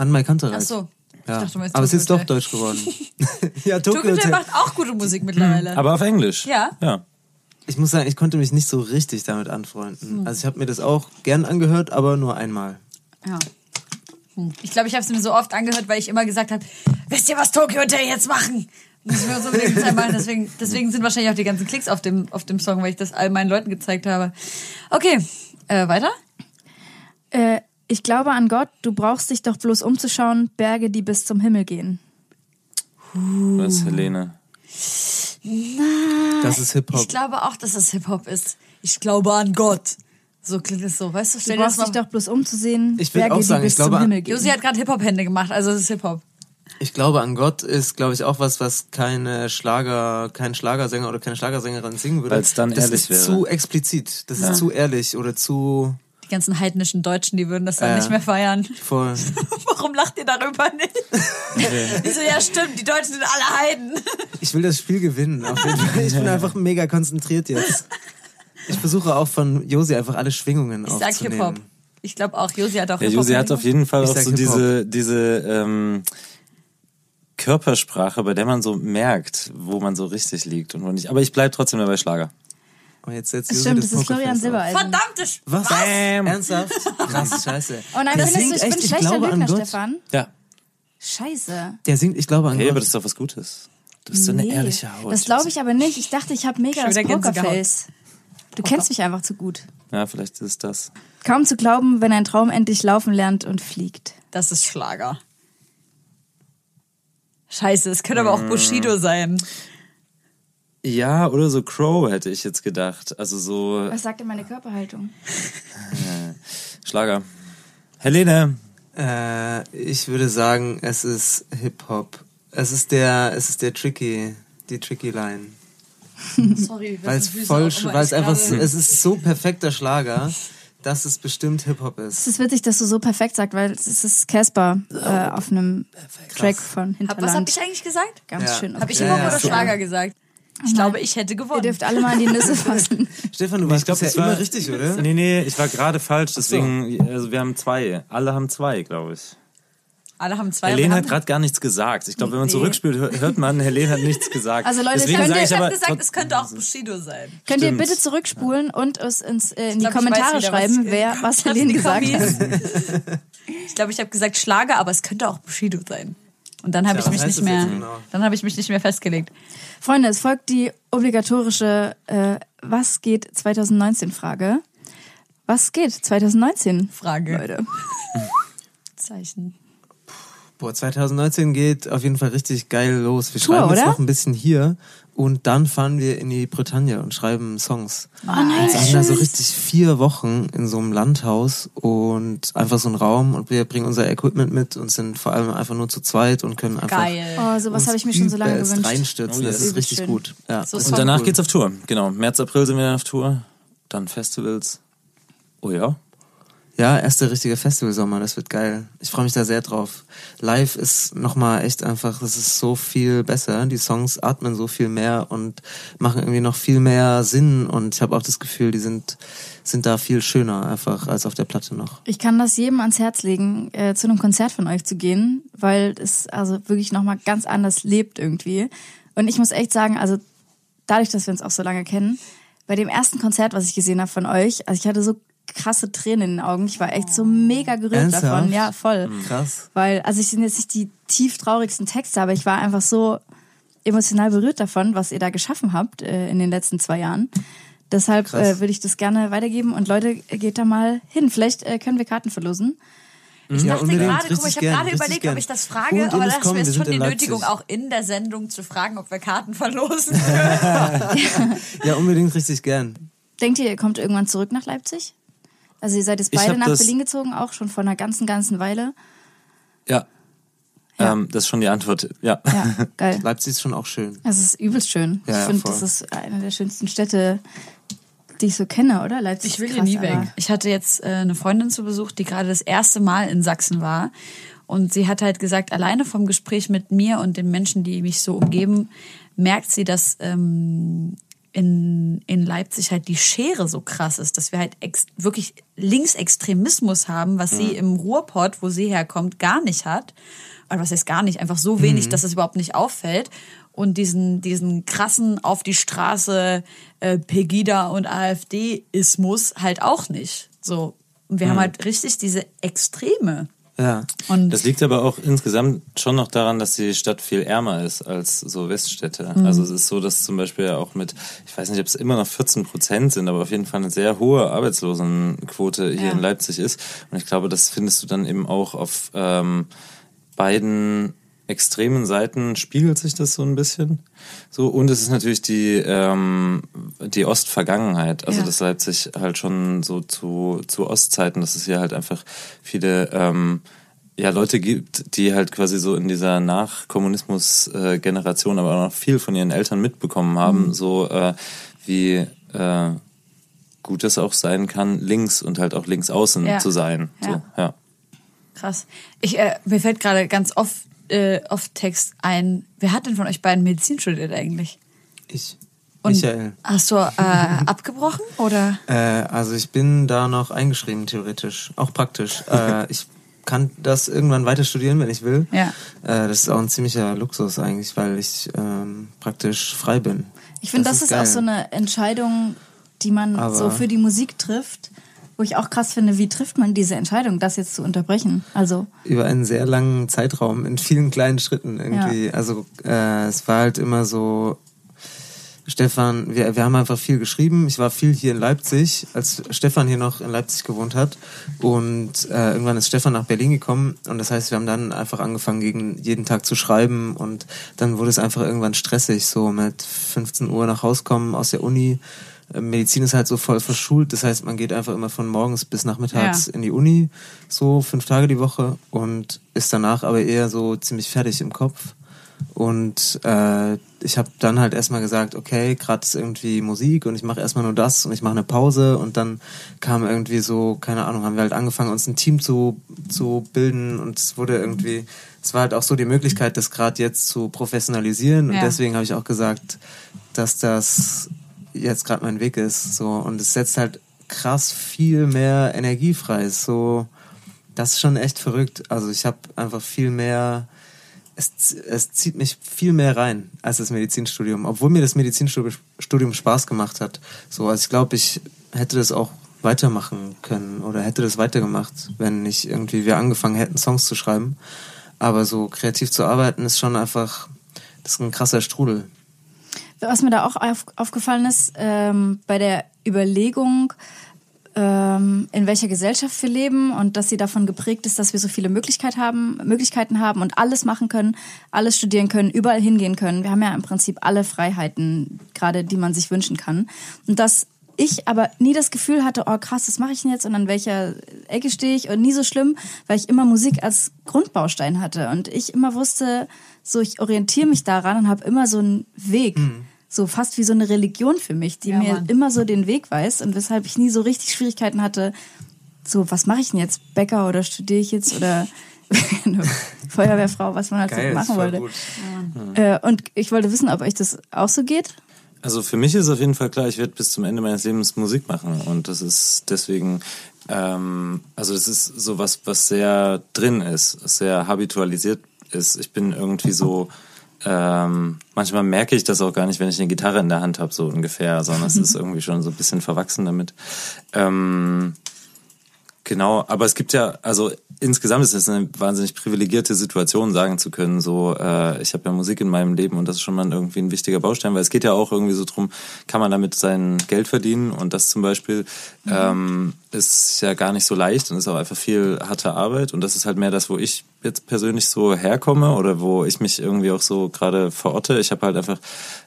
An Kantereit. Ach so. Ja. dachte, Aber es ist doch deutsch geworden. ja, Tokyo Tokyo Hotel macht auch gute Musik mittlerweile. Aber auf Englisch. Ja. Ja. Ich muss sagen, ich konnte mich nicht so richtig damit anfreunden. Also ich habe mir das auch gern angehört, aber nur einmal. Ja. Hm. Ich glaube, ich habe es mir so oft angehört, weil ich immer gesagt habe, wisst ihr, was Tokyo Hotel jetzt machen? Müssen wir uns unbedingt Zeit machen. Deswegen, deswegen sind wahrscheinlich auch die ganzen Klicks auf dem, auf dem Song, weil ich das all meinen Leuten gezeigt habe. Okay, äh, weiter? äh, ich glaube an Gott, du brauchst dich doch bloß umzuschauen, Berge, die bis zum Himmel gehen. Das ist Helene. Das ist Hip-Hop. Ich glaube auch, dass es Hip-Hop ist. Ich glaube an Gott. So klingt es so. Weißt du, Du stell das brauchst dich doch bloß umzusehen, Ich will Berge, auch sagen, die ich bis zum glaube- Himmel gehen. Josi hat gerade Hip-Hop-Hände gemacht, also es ist Hip-Hop. Ich glaube an Gott ist, glaube ich, auch was, was keine Schlager, kein Schlagersänger oder keine Schlagersängerin singen würde. Weil's dann das ehrlich ist wäre. zu explizit. Das ist zu ehrlich oder zu. Die ganzen heidnischen Deutschen, die würden das dann Ja. nicht mehr feiern. Voll. Warum lacht ihr darüber nicht? Die so, ja stimmt, die Deutschen sind alle Heiden. Ich will das Spiel gewinnen. Auf jeden Fall. Ich bin einfach mega konzentriert jetzt. Ich versuche auch von Josi einfach alle Schwingungen Ich sag aufzunehmen. Hip-Hop. Ich glaube auch, Josi hat auch Ja. Josi hat auf jeden Fall Ich auch sag so diese, diese ähm, Körpersprache, bei der man so merkt, wo man so richtig liegt und wo nicht. Aber ich bleib trotzdem dabei Schlager. Und jetzt setzt Das Josi stimmt, das ist Pokerface Florian. Silbereisen. Verdammte Sch Was? Bam. Ernsthaft? Krass, scheiße. Oh nein, Der findest du, singt ich echt, bin ich schlechter glaube an Lügner, Gott. Stefan? Ja. Scheiße. Der singt, ich glaube an Okay, Gott. aber das ist doch was Gutes. Du bist so eine Nee, ehrliche Haut. Das glaube ich aber nicht. Ich dachte, ich habe mega das. Pokerface. Du kennst mich einfach zu gut. Ja, vielleicht ist es das. Kaum zu glauben, wenn ein Traum endlich laufen lernt und fliegt. Das ist Schlager. Scheiße, es könnte aber auch Bushido sein. Ja, oder so Crow hätte ich jetzt gedacht. Also so Was sagt denn meine Körperhaltung? Schlager. Helene. Äh, ich würde sagen, es ist Hip-Hop. Es ist der, es ist der Tricky, die Tricky Line. Sorry, Weil es voll, weil es einfach, so- es ist so perfekter Schlager, dass es bestimmt Hip-Hop Es ist. ist witzig, dass du so perfekt sagst, weil es ist Casper äh, auf einem Track von Hab, Hinterland. was hab ich eigentlich gesagt? Ganz Ja. schön. Hab ich Ja, Hip-Hop ja, oder so. Schlager gesagt? Ich glaube, ich hätte Ihr gewonnen. dürft alle mal an die Nüsse fassen. Stefan, du warst glaub, bisher das war- immer richtig, oder? Nee, nee, ich war gerade falsch, deswegen, also wir haben zwei. Alle haben zwei, glaube ich. Alle haben zwei. Helene hat gerade gar nichts gesagt. Ich glaube, wenn man Nee. zurückspielt, hör- hört man, Helene hat nichts gesagt. Also Leute, Deswegen könnt sage ihr- ich ich aber habe gesagt, es könnte auch Bushido sein. Könnt ihr bitte zurückspulen und es ins, äh, in die glaub, ich Kommentare wieder, was schreiben, ich- wer was Was Helene die gesagt hat. Ich glaube, ich habe gesagt Schlager, aber es könnte auch Bushido sein. Und dann habe Ja, ich mich nicht mehr, genau? dann habe ich mich nicht mehr festgelegt. Freunde, es folgt die obligatorische äh, Was geht 2019 Frage. Was geht 2019? Frage. Leute. Zeichen. Boah, 2019 geht auf jeden Fall richtig geil los. Wir Tour, schreiben jetzt oder? noch ein bisschen hier und dann fahren wir in die Bretagne und schreiben Songs. Oh nein, Wir sind da so richtig vier Wochen in so einem Landhaus und einfach so ein Raum und wir bringen unser Equipment mit und sind vor allem einfach nur zu zweit und können einfach Geil. Oh, sowas habe ich mir schon so lange gewünscht. reinstürzen. Oh, das yes. ist richtig schön. gut. Ja, So das Und danach cool. geht's auf Tour. Genau. März, April sind wir dann auf Tour. Dann Festivals. Oh ja. Ja, erster richtige Festivalsommer, das wird geil. Ich freue mich da sehr drauf. Live ist nochmal echt einfach, das ist so viel besser. Die Songs atmen so viel mehr und machen irgendwie noch viel mehr Sinn und ich habe auch das Gefühl, die sind, sind da viel schöner einfach als auf der Platte noch. Ich kann das jedem ans Herz legen, äh, zu einem Konzert von euch zu gehen, weil es also wirklich nochmal ganz anders lebt irgendwie. Und ich muss echt sagen, also dadurch, dass wir uns auch so lange kennen, bei dem ersten Konzert, was ich gesehen habe von euch, also ich hatte so krasse Tränen in den Augen. Ich war echt so mega gerührt Ernsthaft? davon. Ja, voll. Krass. Weil, also ich sind jetzt nicht die tief traurigsten Texte, aber ich war einfach so emotional berührt davon, was ihr da geschaffen habt äh, in den letzten zwei Jahren. Deshalb Krass. äh, würde ich das gerne weitergeben und Leute, geht da mal hin. Vielleicht äh, können wir Karten verlosen. Ich Ja, dachte gerade, guck mal, ich habe gerade überlegt, gern. ob ich das frage, Und aber das kommen, wir schon die Nötigung, auch in der Sendung zu fragen, ob wir Karten verlosen. Ja, unbedingt richtig gern. Denkt ihr, ihr kommt irgendwann zurück nach Leipzig? Also ihr seid jetzt beide nach Berlin gezogen, auch schon vor einer ganzen, ganzen Weile. Ja. Ja. Ähm, das ist schon die Antwort. Ja. Ja, geil. Leipzig ist schon auch schön. Es ist übelst schön. Ja, ich ja, finde, das ist eine der schönsten Städte, die ich so kenne, oder? Leipzig Ich will ist hier krass, nie weg. Ich hatte jetzt äh, eine Freundin zu Besuch, die gerade das erste Mal in Sachsen war. Und sie hat halt gesagt, alleine vom Gespräch mit mir und den Menschen, die mich so umgeben, merkt sie, dass ähm, in, in Leipzig halt die Schere so krass ist, dass wir halt ex wirklich Linksextremismus haben, was sie im Ruhrpott, wo sie herkommt, gar nicht hat. Oder was heißt gar nicht, einfach so wenig, dass es überhaupt nicht auffällt. Und diesen, diesen krassen auf die Straße äh, Pegida und AfD-Ismus halt auch nicht. So. Und wir haben halt richtig diese Extreme. Ja. Und Das liegt aber auch insgesamt schon noch daran, dass die Stadt viel ärmer ist als so Weststädte. Mhm. Also es ist so, dass zum Beispiel auch mit, ich weiß nicht, ob es immer noch 14 Prozent sind, aber auf jeden Fall eine sehr hohe Arbeitslosenquote hier Ja. in Leipzig ist. Und ich glaube, das findest du dann eben auch auf ähm, beiden extremen Seiten spiegelt sich das so ein bisschen. So und es ist natürlich die ähm, die Ostvergangenheit, also Ja. dass Leipzig halt schon so zu zu Ostzeiten, dass es hier halt einfach viele ähm, ja Leute gibt, die halt quasi so in dieser Nach-Kommunismus-Generation, aber auch noch viel von ihren Eltern mitbekommen haben, so äh, wie äh, gut es auch sein kann, links und halt auch links außen Ja. zu sein. Ja. So, ja. Krass. Ich, äh, mir fällt gerade ganz oft, äh, oft Text ein. Wer hat denn von euch beiden Medizin studiert eigentlich? Ich. Und Michael. Hast du äh, abgebrochen oder? Äh, also ich bin da noch eingeschrieben, theoretisch. Auch praktisch. äh, ich kann das irgendwann weiter studieren, wenn ich will. Ja. Äh, das ist auch ein ziemlicher Luxus eigentlich, weil ich ähm, praktisch frei bin. Ich finde, das, ist, auch geil. so eine Entscheidung, die man Aber- so für die Musik trifft, wo ich auch krass finde, wie trifft man diese Entscheidung, das jetzt zu unterbrechen? Also, über einen sehr langen Zeitraum in vielen kleinen Schritten irgendwie. Also äh, es war halt immer so, Stefan, wir, wir haben einfach viel geschrieben. Ich war viel hier in Leipzig, als Stefan hier noch in Leipzig gewohnt hat. Und äh, irgendwann ist Stefan nach Berlin gekommen. Und das heißt, wir haben dann einfach angefangen, gegen jeden Tag zu schreiben. Und dann wurde es einfach irgendwann stressig, so mit 15 Uhr nach Hause kommen aus der Uni. Medizin ist halt so voll verschult. Das heißt, man geht einfach immer von morgens bis nachmittags Ja. in die Uni, so fünf Tage die Woche und ist danach aber eher so ziemlich fertig im Kopf. Und äh, ich habe dann halt erstmal gesagt, okay, gerade ist irgendwie Musik und ich mache erstmal nur das und ich mache eine Pause und dann kam irgendwie so, keine Ahnung, haben wir halt angefangen, uns ein Team zu, zu bilden und es wurde irgendwie, es war halt auch so die Möglichkeit, das gerade jetzt zu professionalisieren und Ja. deswegen habe ich auch gesagt, dass das jetzt gerade mein Weg ist. So und es setzt halt krass viel mehr Energie frei. So, das ist schon echt verrückt. Also ich habe einfach viel mehr. Es, es zieht mich viel mehr rein als das Medizinstudium, obwohl mir das Medizinstudium Studium Spaß gemacht hat. So, also ich glaube, ich hätte das auch weitermachen können oder hätte das weitergemacht, wenn nicht irgendwie wir angefangen hätten, Songs zu schreiben. Aber so kreativ zu arbeiten ist schon einfach, das ist ein krasser Strudel. Was mir da auch auf, aufgefallen ist, ähm, bei der Überlegung, ähm, in welcher Gesellschaft wir leben und dass sie davon geprägt ist, dass wir so viele Möglichkeit haben, Möglichkeiten haben und alles machen können, alles studieren können, überall hingehen können. Wir haben ja im Prinzip alle Freiheiten, gerade die man sich wünschen kann. Und dass ich aber nie das Gefühl hatte, oh krass, was mache ich denn jetzt und an welcher Ecke stehe ich und nie so schlimm, weil ich immer Musik als Grundbaustein hatte und ich immer wusste, so ich orientiere mich daran und habe immer so einen Weg, so fast wie so eine Religion für mich, die Ja, mir Mann. immer so den Weg weiß und weshalb ich nie so richtig Schwierigkeiten hatte, so was mache ich denn jetzt, Bäcker oder studiere ich jetzt oder Feuerwehrfrau, was man halt so machen wollte. Äh, und ich wollte wissen, ob euch das auch so geht. Also für mich ist auf jeden Fall klar, ich werde bis zum Ende meines Lebens Musik machen und das ist deswegen, ähm, also das ist so was, was sehr drin ist, sehr habitualisiert ist. Ich bin irgendwie so, ähm, manchmal merke ich das auch gar nicht, wenn ich eine Gitarre in der Hand habe, so ungefähr, sondern es ist irgendwie schon so ein bisschen verwachsen damit. Ähm, Genau, aber es gibt ja, also insgesamt ist es eine wahnsinnig privilegierte Situation, sagen zu können, so, äh, ich habe ja Musik in meinem Leben und das ist schon mal irgendwie ein wichtiger Baustein, weil es geht ja auch irgendwie so drum, kann man damit sein Geld verdienen? Und das zum Beispiel ähm, ist ja gar nicht so leicht und ist auch einfach viel harte Arbeit. Und das ist halt mehr das, wo ich jetzt persönlich so herkomme oder wo ich mich irgendwie auch so gerade verorte. Ich habe halt einfach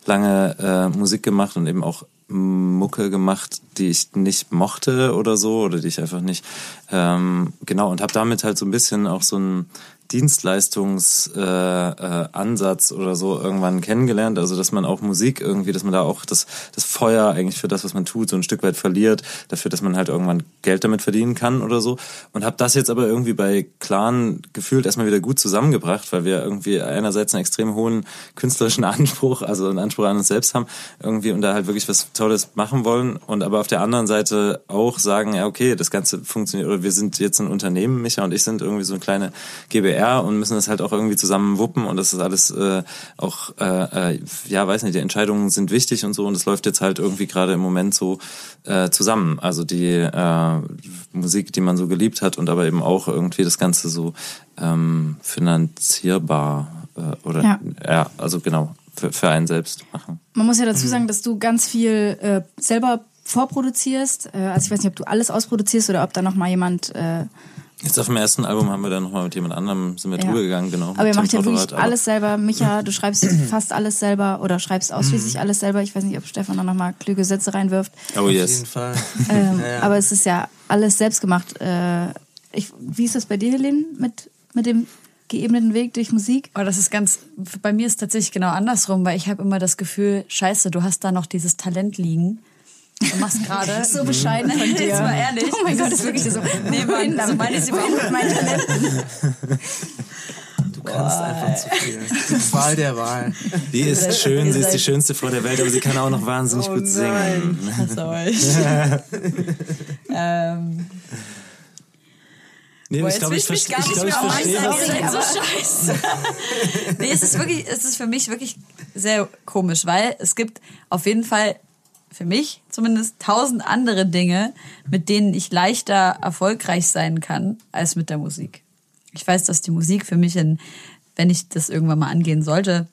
lange äh, Musik gemacht und eben auch Mucke gemacht, die ich nicht mochte oder so oder die ich einfach nicht ähm, genau und habe damit halt so ein bisschen auch so ein Dienstleistungsansatz äh, äh, oder so irgendwann kennengelernt, also dass man auch Musik irgendwie, dass man da auch das das Feuer eigentlich für das, was man tut, so ein Stück weit verliert, dafür, dass man halt irgendwann Geld damit verdienen kann oder so. Und habe das jetzt aber irgendwie bei Clan gefühlt erstmal wieder gut zusammengebracht, weil wir irgendwie einerseits einen extrem hohen künstlerischen Anspruch, also einen Anspruch an uns selbst haben irgendwie und da halt wirklich was Tolles machen wollen. Und aber auf der anderen Seite auch sagen, ja okay, das Ganze funktioniert oder wir sind jetzt ein Unternehmen, Micha und ich sind irgendwie so eine kleine GBR und müssen das halt auch irgendwie zusammen wuppen und das ist alles äh, auch, äh, äh, ja weiß nicht, die Entscheidungen sind wichtig und so und es läuft jetzt halt irgendwie gerade im Moment so äh, zusammen. Also die äh, Musik, die man so geliebt hat und aber eben auch irgendwie das Ganze so ähm, finanzierbar äh, oder Ja. ja, also genau für, für einen selbst machen. Man muss ja dazu sagen, dass du ganz viel äh, selber vorproduzierst. Äh, also ich weiß nicht, ob du alles ausproduzierst oder ob da noch mal jemand. Äh, Jetzt auf dem ersten Album haben wir dann nochmal mit jemand anderem sind wir Ja. drüber gegangen, genau. aber ihr macht ja wirklich alles selber. Micha, du schreibst fast alles selber oder schreibst ausschließlich alles selber. Ich weiß nicht, ob Stefan da noch mal klüge Sätze reinwirft. Oh Auf jeden yes. Fall. Ähm, Ja. Aber es ist ja alles selbst gemacht. Äh, ich, wie ist das bei dir, Helene, mit, mit dem geebneten Weg durch Musik? Aber das ist ganz, bei mir ist tatsächlich genau andersrum, weil ich habe immer das Gefühl, scheiße, du hast da noch dieses Talent liegen. Du machst gerade. So bescheiden von dir. Jetzt mal ehrlich. Oh mein Gott, das ist wirklich so. Nee, Mann, so meine ich sie überhaupt mit meinen Talenten. Du kannst einfach zu viel. Die Wahl der Wahl. Die ist schön, ihr sie ist die seid- schönste Frau der Welt, aber sie kann auch noch wahnsinnig Oh gut singen. Ich hasse euch. ähm, Nee, boah, ich jetzt glaube, will ich, ich mich verstehe, gar ich, nicht glaub, ich mehr verstehe, Das ist so scheiße. nee, es ist wirklich, es ist für mich wirklich sehr komisch, weil es gibt auf jeden Fall für mich zumindest tausend andere Dinge, mit denen ich leichter erfolgreich sein kann als mit der Musik. Ich weiß, dass die Musik für mich, in, wenn ich das irgendwann mal angehen sollte,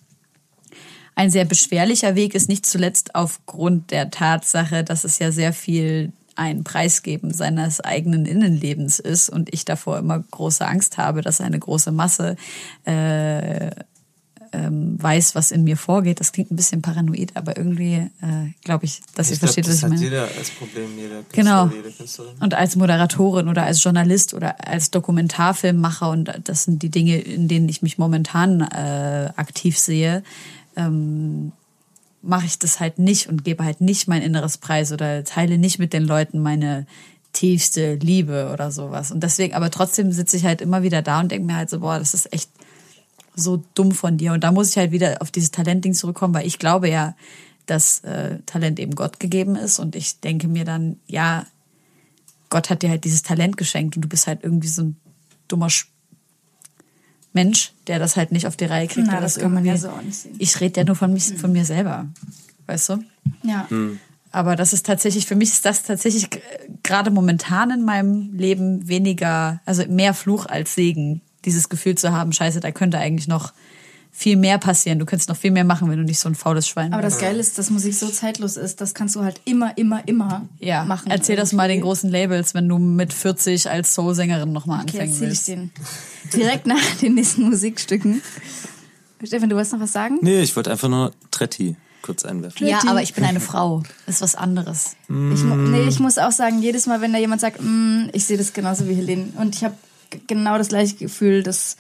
ein sehr beschwerlicher Weg ist, nicht zuletzt aufgrund der Tatsache, dass es ja sehr viel ein Preisgeben seines eigenen Innenlebens ist und ich davor immer große Angst habe, dass eine große Masse äh, ähm, weiß, was in mir vorgeht. Das klingt ein bisschen paranoid, aber irgendwie äh, glaube ich, dass ihr Ich glaube, versteht, was ich meine. jeder als Problem, jeder Künstler, Genau. jede Künstlerin. Und als Moderatorin oder als Journalist oder als Dokumentarfilmmacher, und das sind die Dinge, in denen ich mich momentan äh, aktiv sehe, ähm, mache ich das halt nicht und gebe halt nicht mein inneres Preis oder teile nicht mit den Leuten meine tiefste Liebe oder sowas. Und deswegen, aber trotzdem sitze ich halt immer wieder da und denke mir halt so, boah, das ist echt so dumm von dir. Und da muss ich halt wieder auf dieses Talentding zurückkommen, weil ich glaube ja, dass äh, Talent eben Gott gegeben ist. Und ich denke mir dann, ja, Gott hat dir halt dieses Talent geschenkt und du bist halt irgendwie so ein dummer Sch Mensch, der das halt nicht auf die Reihe kriegt. Na, das das kann man ja so auch nicht sehen. Ich rede ja nur von, mich, von mir selber. Weißt du? Ja. Aber das ist tatsächlich, für mich ist das tatsächlich gerade momentan in meinem Leben weniger, also mehr Fluch als Segen, dieses Gefühl zu haben, scheiße, da könnte eigentlich noch viel mehr passieren. Du könntest noch viel mehr machen, wenn du nicht so ein faules Schwein Aber wärst. das Geile ist, dass Musik so zeitlos ist, das kannst du halt immer, immer, immer ja, machen. erzähl das mal den irgendwie. großen Labels, wenn du mit 40 als Soul-Sängerin nochmal Okay, anfangen erzähl ich willst. den. Direkt nach den nächsten Musikstücken. Stefan, du wolltest noch was sagen? Nee, ich wollte einfach nur Tretti kurz einwerfen. Ja, aber ich bin eine Frau. Ist was anderes. Ich, mu- nee, ich muss auch sagen, jedes Mal, wenn da jemand sagt, mm, ich sehe das genauso wie Helene. Und ich habe genau das gleiche Gefühl, dass,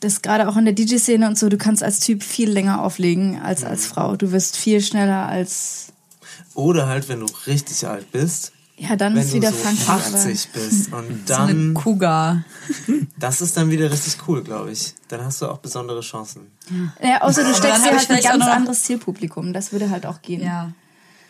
dass gerade auch in der DJ-Szene und so, du kannst als Typ viel länger auflegen als als Frau. Du wirst viel schneller als. Oder halt, wenn du richtig alt bist, Ja, dann wenn ist du wieder so funky. aber- 80 bist und So eine dann, Cougar. das ist dann wieder richtig cool, glaube ich. Dann hast du auch besondere Chancen. Ja, außer du steckst dir ich halt ein ganz anderes Zielpublikum. Das würde halt auch gehen. Ja.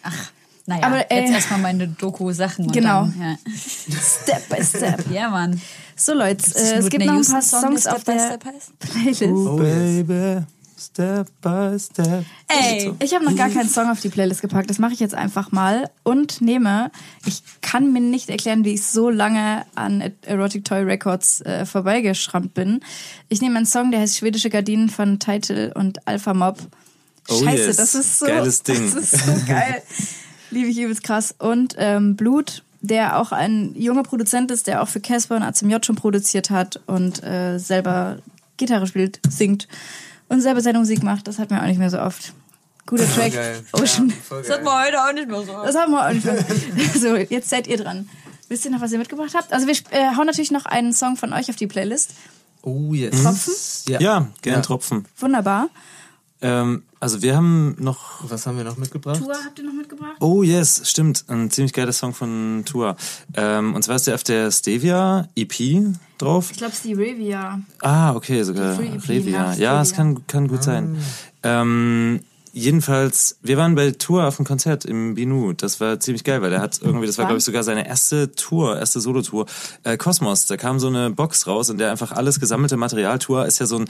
Ach, naja, Aber, äh, jetzt erstmal meine Doku-Sachen. und Genau. Dann, ja. Step by step. ja, Mann. So Leute, äh, es gibt noch ein paar Songs der auf Step by der? Playlist. Oh, baby, step by step. Ey, Ich habe noch gar keinen Song auf die Playlist gepackt. Das mache ich jetzt einfach mal und nehme. Ich kann mir nicht erklären, wie ich so lange an Erotic Toy Records äh, vorbeigeschrammt bin. Ich nehme einen Song, der heißt Schwedische Gardinen von Title und Alpha Mob. Oh Scheiße, yes. das ist so Geiles Ding. Das ist so geil. Liebe ich übelst krass. Und ähm, Blut, der auch ein junger Produzent ist, der auch für Casper und ACMJ schon produziert hat und äh, selber Gitarre spielt, singt und selber seine Musik macht. Das hat man auch nicht mehr so oft. Guter Track. Geil. Ocean. Ja, voll das hat man heute auch nicht mehr so. Das haben wir auch nicht mehr. So, jetzt seid ihr dran. Wisst ihr noch, was ihr mitgebracht habt? Also wir äh, hauen natürlich noch einen Song von euch auf die Playlist. Oh yes. Tropfen? Ja. Ja, gern Ja. Tropfen. Wunderbar. Ähm, also wir haben noch Was haben wir noch mitgebracht? Tour habt ihr noch mitgebracht? Oh yes, stimmt. Ein ziemlich geiler Song von Tour. Ähm, und zwar ist der auf der Stevia EP drauf. Ich glaube, es ist die Ravia. Ah, okay, sogar Die Free EP Revia. nach Ja, es Stevia. kann, kann gut sein. Ähm, jedenfalls, wir waren bei Tour auf dem Konzert im Binu. Das war ziemlich geil, weil der hat irgendwie, das war glaube ich sogar seine erste Tour, erste Solo-Tour. Äh, Kosmos, da kam so eine Box raus und der einfach alles gesammelte Material. Tour ist ja so ein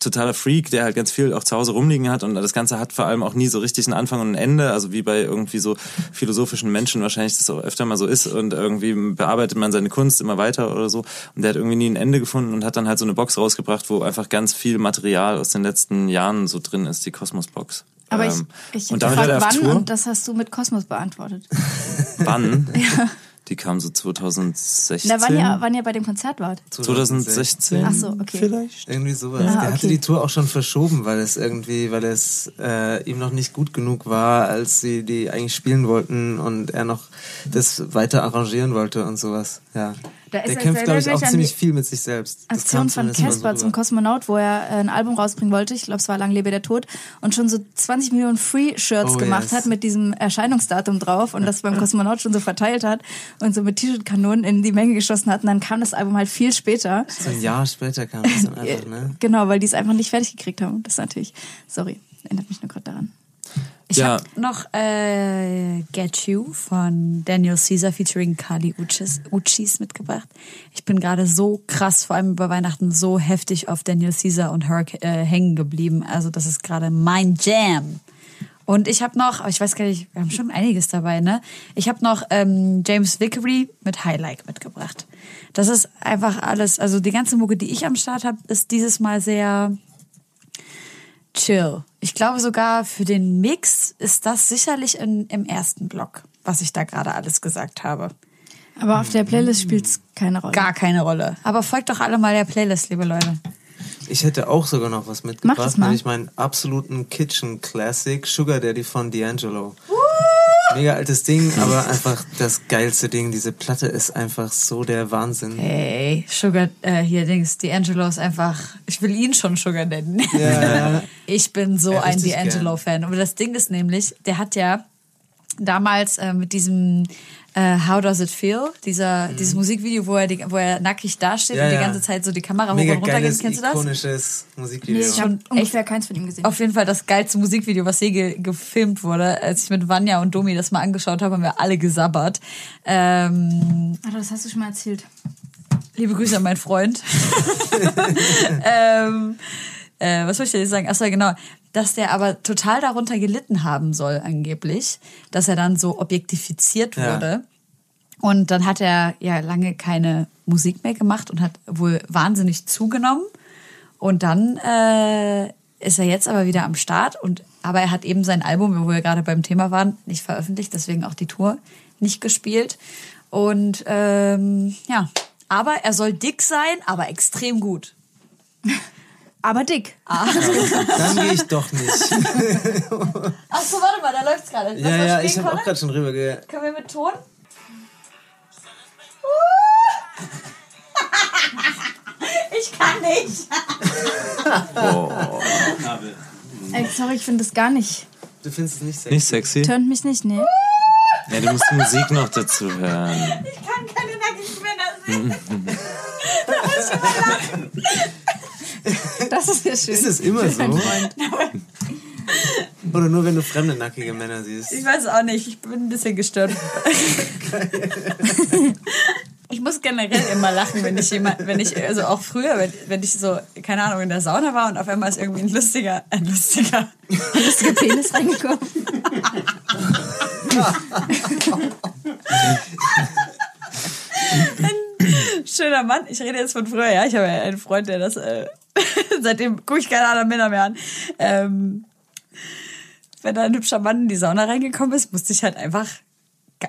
totaler Freak, der halt ganz viel auch zu Hause rumliegen hat und das Ganze hat vor allem auch nie so richtig einen Anfang und ein Ende, also wie bei irgendwie so philosophischen Menschen wahrscheinlich das auch öfter mal so ist und irgendwie bearbeitet man seine Kunst immer weiter oder so und der hat irgendwie nie ein Ende gefunden und hat dann halt so eine Box rausgebracht, wo einfach ganz viel Material aus den letzten Jahren so drin ist, die Kosmos-Box. Aber Ähm, ich, ich und gefragt, wann Tour. und das hast du mit Kosmos beantwortet. Wann? Die kam so 2016. Da waren ja, wann ihr bei dem Konzert wart. 2016. Ach so, okay. Vielleicht. Irgendwie sowas. Ah, Der okay. hatte die Tour auch schon verschoben, weil es irgendwie, weil es äh, ihm noch nicht gut genug war, als sie die eigentlich spielen wollten und er noch das weiter arrangieren wollte und sowas. Ja. Da ist Der er kämpft, glaube ich, auch ziemlich viel mit sich selbst. Das Aktion von mal so Casper zum. Kosmonaut, wo er äh, ein Album rausbringen wollte. Ich glaube, es war Lang lebe der Tod. Und schon so 20 Millionen Free-Shirts Oh, gemacht yes. hat mit diesem Erscheinungsdatum drauf und das beim Kosmonaut schon so verteilt hat und so mit T-Shirt-Kanonen in die Menge geschossen hat. Und dann kam das Album halt viel später. So ein Jahr später kam das dann einfach, ne? Genau, weil die es einfach nicht fertig gekriegt haben. Das ist natürlich, sorry, erinnert mich nur gerade daran. Ich Ja. habe noch äh, Get You von Daniel Caesar featuring Kali Uchis, Uchis mitgebracht. Ich bin gerade so krass, vor allem über Weihnachten, so heftig auf Daniel Caesar und Her äh, hängen geblieben. Also das ist gerade mein Jam. Und ich habe noch, ich weiß gar nicht, wir haben schon einiges dabei, ne? Ich habe noch ähm, James Vickery mit Highlight mitgebracht. Das ist einfach alles, also die ganze Mucke, die ich am Start habe, ist dieses Mal sehr chill. Ich glaube sogar für den Mix ist das sicherlich in, im ersten Block, was ich da gerade alles gesagt habe. Aber auf der Playlist spielt es keine Rolle. Gar keine Rolle. Aber folgt doch alle mal der Playlist, liebe Leute. Ich hätte auch sogar noch was Mach mitgebracht, das mal. nämlich meinen absoluten Kitchen Classic Sugar Daddy von D'Angelo. Mega altes Ding, aber einfach das geilste Ding. Diese Platte ist einfach so der Wahnsinn. Ey, Sugar, äh, hier Dings, D'Angelo ist einfach, ich will ihn schon Sugar nennen. Ja, Ich bin so Ja, ein D'Angelo-Fan. Aber das Ding ist nämlich, der hat ja damals äh, mit diesem äh, How Does It Feel, dieser, dieses Musikvideo, wo er, die, wo er nackig dasteht Mhm. Ja, und die ja. ganze Zeit so die Kamera hoch Mega und runter geht. geiles, Kennst du das? ikonisches Musikvideo. Nee, ich habe ungefähr keins von ihm gesehen. Auf jeden Fall das geilste Musikvideo, was je ge gefilmt wurde. Als ich mit Vanya und Domi das mal angeschaut habe, haben wir alle gesabbert. Ähm, Ach, das hast du schon mal erzählt. liebe Grüße an meinen Freund. ähm, äh, was soll ich denn jetzt sagen? Achso, genau. Dass der aber total darunter gelitten haben soll, angeblich. Dass er dann so objektifiziert Ja. wurde. Und dann hat er ja lange keine Musik mehr gemacht und hat wohl wahnsinnig zugenommen. Und dann äh, ist er jetzt aber wieder am Start. Und aber er hat eben sein Album, wo wir gerade beim Thema waren, nicht veröffentlicht, deswegen auch die Tour nicht gespielt. Und ähm, ja, aber er soll dick sein, aber extrem gut. Aber dick. Dann gehe ich doch nicht. Ach so, warte mal, da läuft's gerade. Ja, ja, ich habe auch gerade schon rüber ge Können wir mit Ton? Ich kann nicht. Ey, sorry, ich finde das gar nicht. Du findest es nicht sexy? Nicht sexy? Turnt mich nicht, nee. Ja, du musst die Musik noch dazu hören. Ich kann keine nackigen Männer sehen. Das ist ja schön. Ist es immer so? Oder nur wenn du fremde nackige Männer siehst? Ich weiß auch nicht, ich bin ein bisschen gestört. Ich muss generell immer lachen, wenn ich jemand, wenn ich, also auch früher, wenn, wenn ich so, keine Ahnung, in der Sauna war und auf einmal ist irgendwie ein lustiger, ein lustiger, Lustiger Penis reingekommen. schöner Mann. Ich rede jetzt von früher, ja. Ich habe ja einen Freund, der das, äh, seitdem gucke ich keine anderen Männer mehr an. Ähm, wenn da ein hübscher Mann in die Sauna reingekommen ist, musste ich halt einfach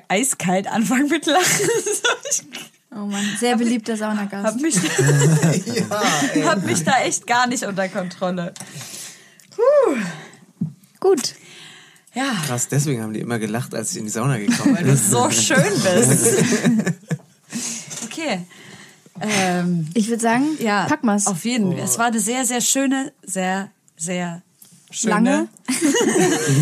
eiskalt anfangen mit Lachen. Oh Mann, sehr beliebter Saunagast. hab mich, hab mich da echt gar nicht unter Kontrolle. Gut. Ja, Krass, deswegen haben die immer gelacht, als ich in die Sauna gekommen weil du bin. so schön bist. Okay. Ähm, Ich würde sagen, ja, pack mal's. Auf jeden Fall. Es war eine sehr, sehr schöne, sehr, sehr schöne. Lange?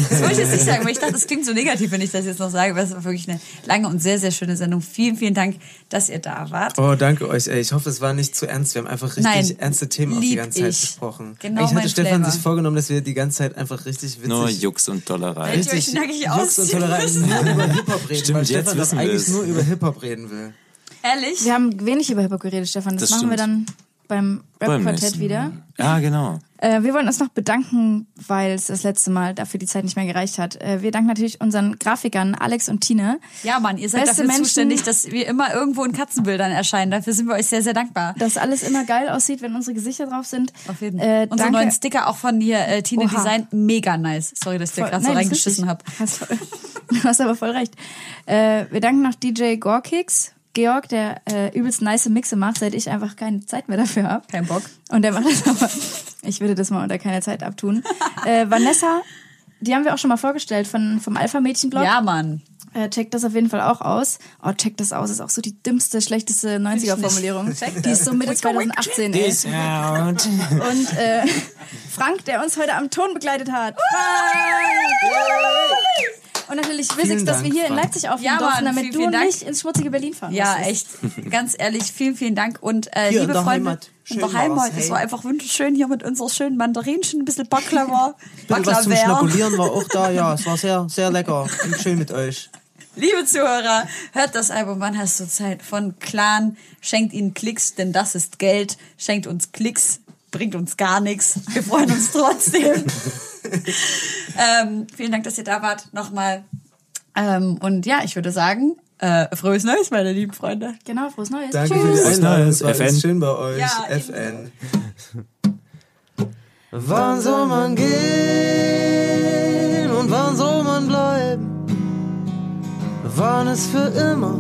Das wollte ich jetzt nicht sagen, aber ich dachte, es klingt so negativ, wenn ich das jetzt noch sage. Aber es war wirklich eine lange und sehr, sehr schöne Sendung. Vielen, vielen Dank, dass ihr da wart. Oh, danke euch. Ey. Ich hoffe, es war nicht zu ernst. Wir haben einfach richtig Nein, ernste Themen auch die ganze Zeit ich. besprochen. Genau Eigentlich mein hatte Stefan Flavor. sich vorgenommen, dass wir die ganze Zeit einfach richtig witzig... Nur Jux und Dollerei. Ich nackig Jux und müssen. nur über Hip-Hop reden, Stimmt, weil jetzt Stefan wir eigentlich es. nur über Hip-Hop reden will. Ehrlich? Wir haben wenig über Hip-Hop geredet, Stefan. Das, Das machen wir stimmt. dann beim Rap-Quartett wieder. Ja, genau. Äh, wir wollen uns noch bedanken, weil es das letzte Mal dafür die Zeit nicht mehr gereicht hat. Äh, wir danken natürlich unseren Grafikern Alex und Tine. Ja, Mann, ihr seid Beste dafür Menschen. zuständig, dass wir immer irgendwo in Katzenbildern erscheinen. Dafür sind wir euch sehr, sehr dankbar. Dass alles immer geil aussieht, wenn unsere Gesichter drauf sind. Auf jeden Fall. Äh, Unsere neuen Sticker auch von hier, äh, Tine Oha. Design, mega nice. Sorry, dass ich dir gerade so reingeschissen habe. Du hast aber voll recht. Äh, wir danken noch DJ Gorkix, Georg, der äh, übelst nice Mixe macht, seit ich einfach keine Zeit mehr dafür habe. Kein Bock. Und der macht das aber. Ich würde das mal unter keine Zeit abtun. Äh, Vanessa, die haben wir auch schon mal vorgestellt von, vom Alpha-Mädchen-Blog. Ja, Mann. Äh, checkt das auf jeden Fall auch aus. Oh, checkt das aus, ist auch so die dümmste, schlechteste 90er-Formulierung. Die ist so Mitte 2018, ey. Und äh, Frank, der uns heute am Ton begleitet hat. Frank! Und natürlich Wissix, dass wir hier in Frank. Leipzig aufnehmen Ja, Mann, damit vielen, du vielen Dank. nicht ins schmutzige Berlin fahren Ja, musstest. echt. Ganz ehrlich, vielen, vielen Dank. Und äh, Hier in liebe der Freunde, Heimat. Schön in der Heimat, hey. es war einfach wunderschön hier mit unserer schönen Mandarinchen, ein bisschen Baklava. Bisschen was zum Baklava. Schnabulieren war auch da, ja. Es war sehr, sehr lecker und schön mit euch. Liebe Zuhörer, hört das Album Wann hast du Zeit von Clan. Schenkt ihnen Klicks, denn das ist Geld. Schenkt uns Klicks, bringt uns gar nichts. Wir freuen uns trotzdem. ähm, vielen Dank, dass ihr da wart. Nochmal. Ähm, und ja, ich würde sagen, äh, frohes Neues, meine lieben Freunde. Genau, frohes Neues. Danke Tschüss. für die Einladung. Neues, Es war FN. schön bei euch. Ja, FN. Wann soll man gehen und wann soll man bleiben? Wann ist für immer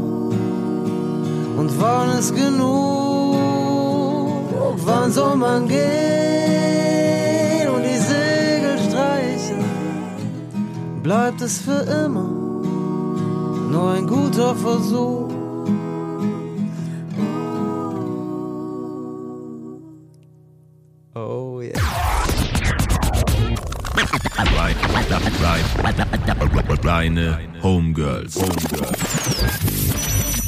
und wann ist genug? Wann soll man gehen und die Segel streichen? Bleibt es für immer nur ein guter Versuch? Oh yeah. Reine Homegirls. Homegirls.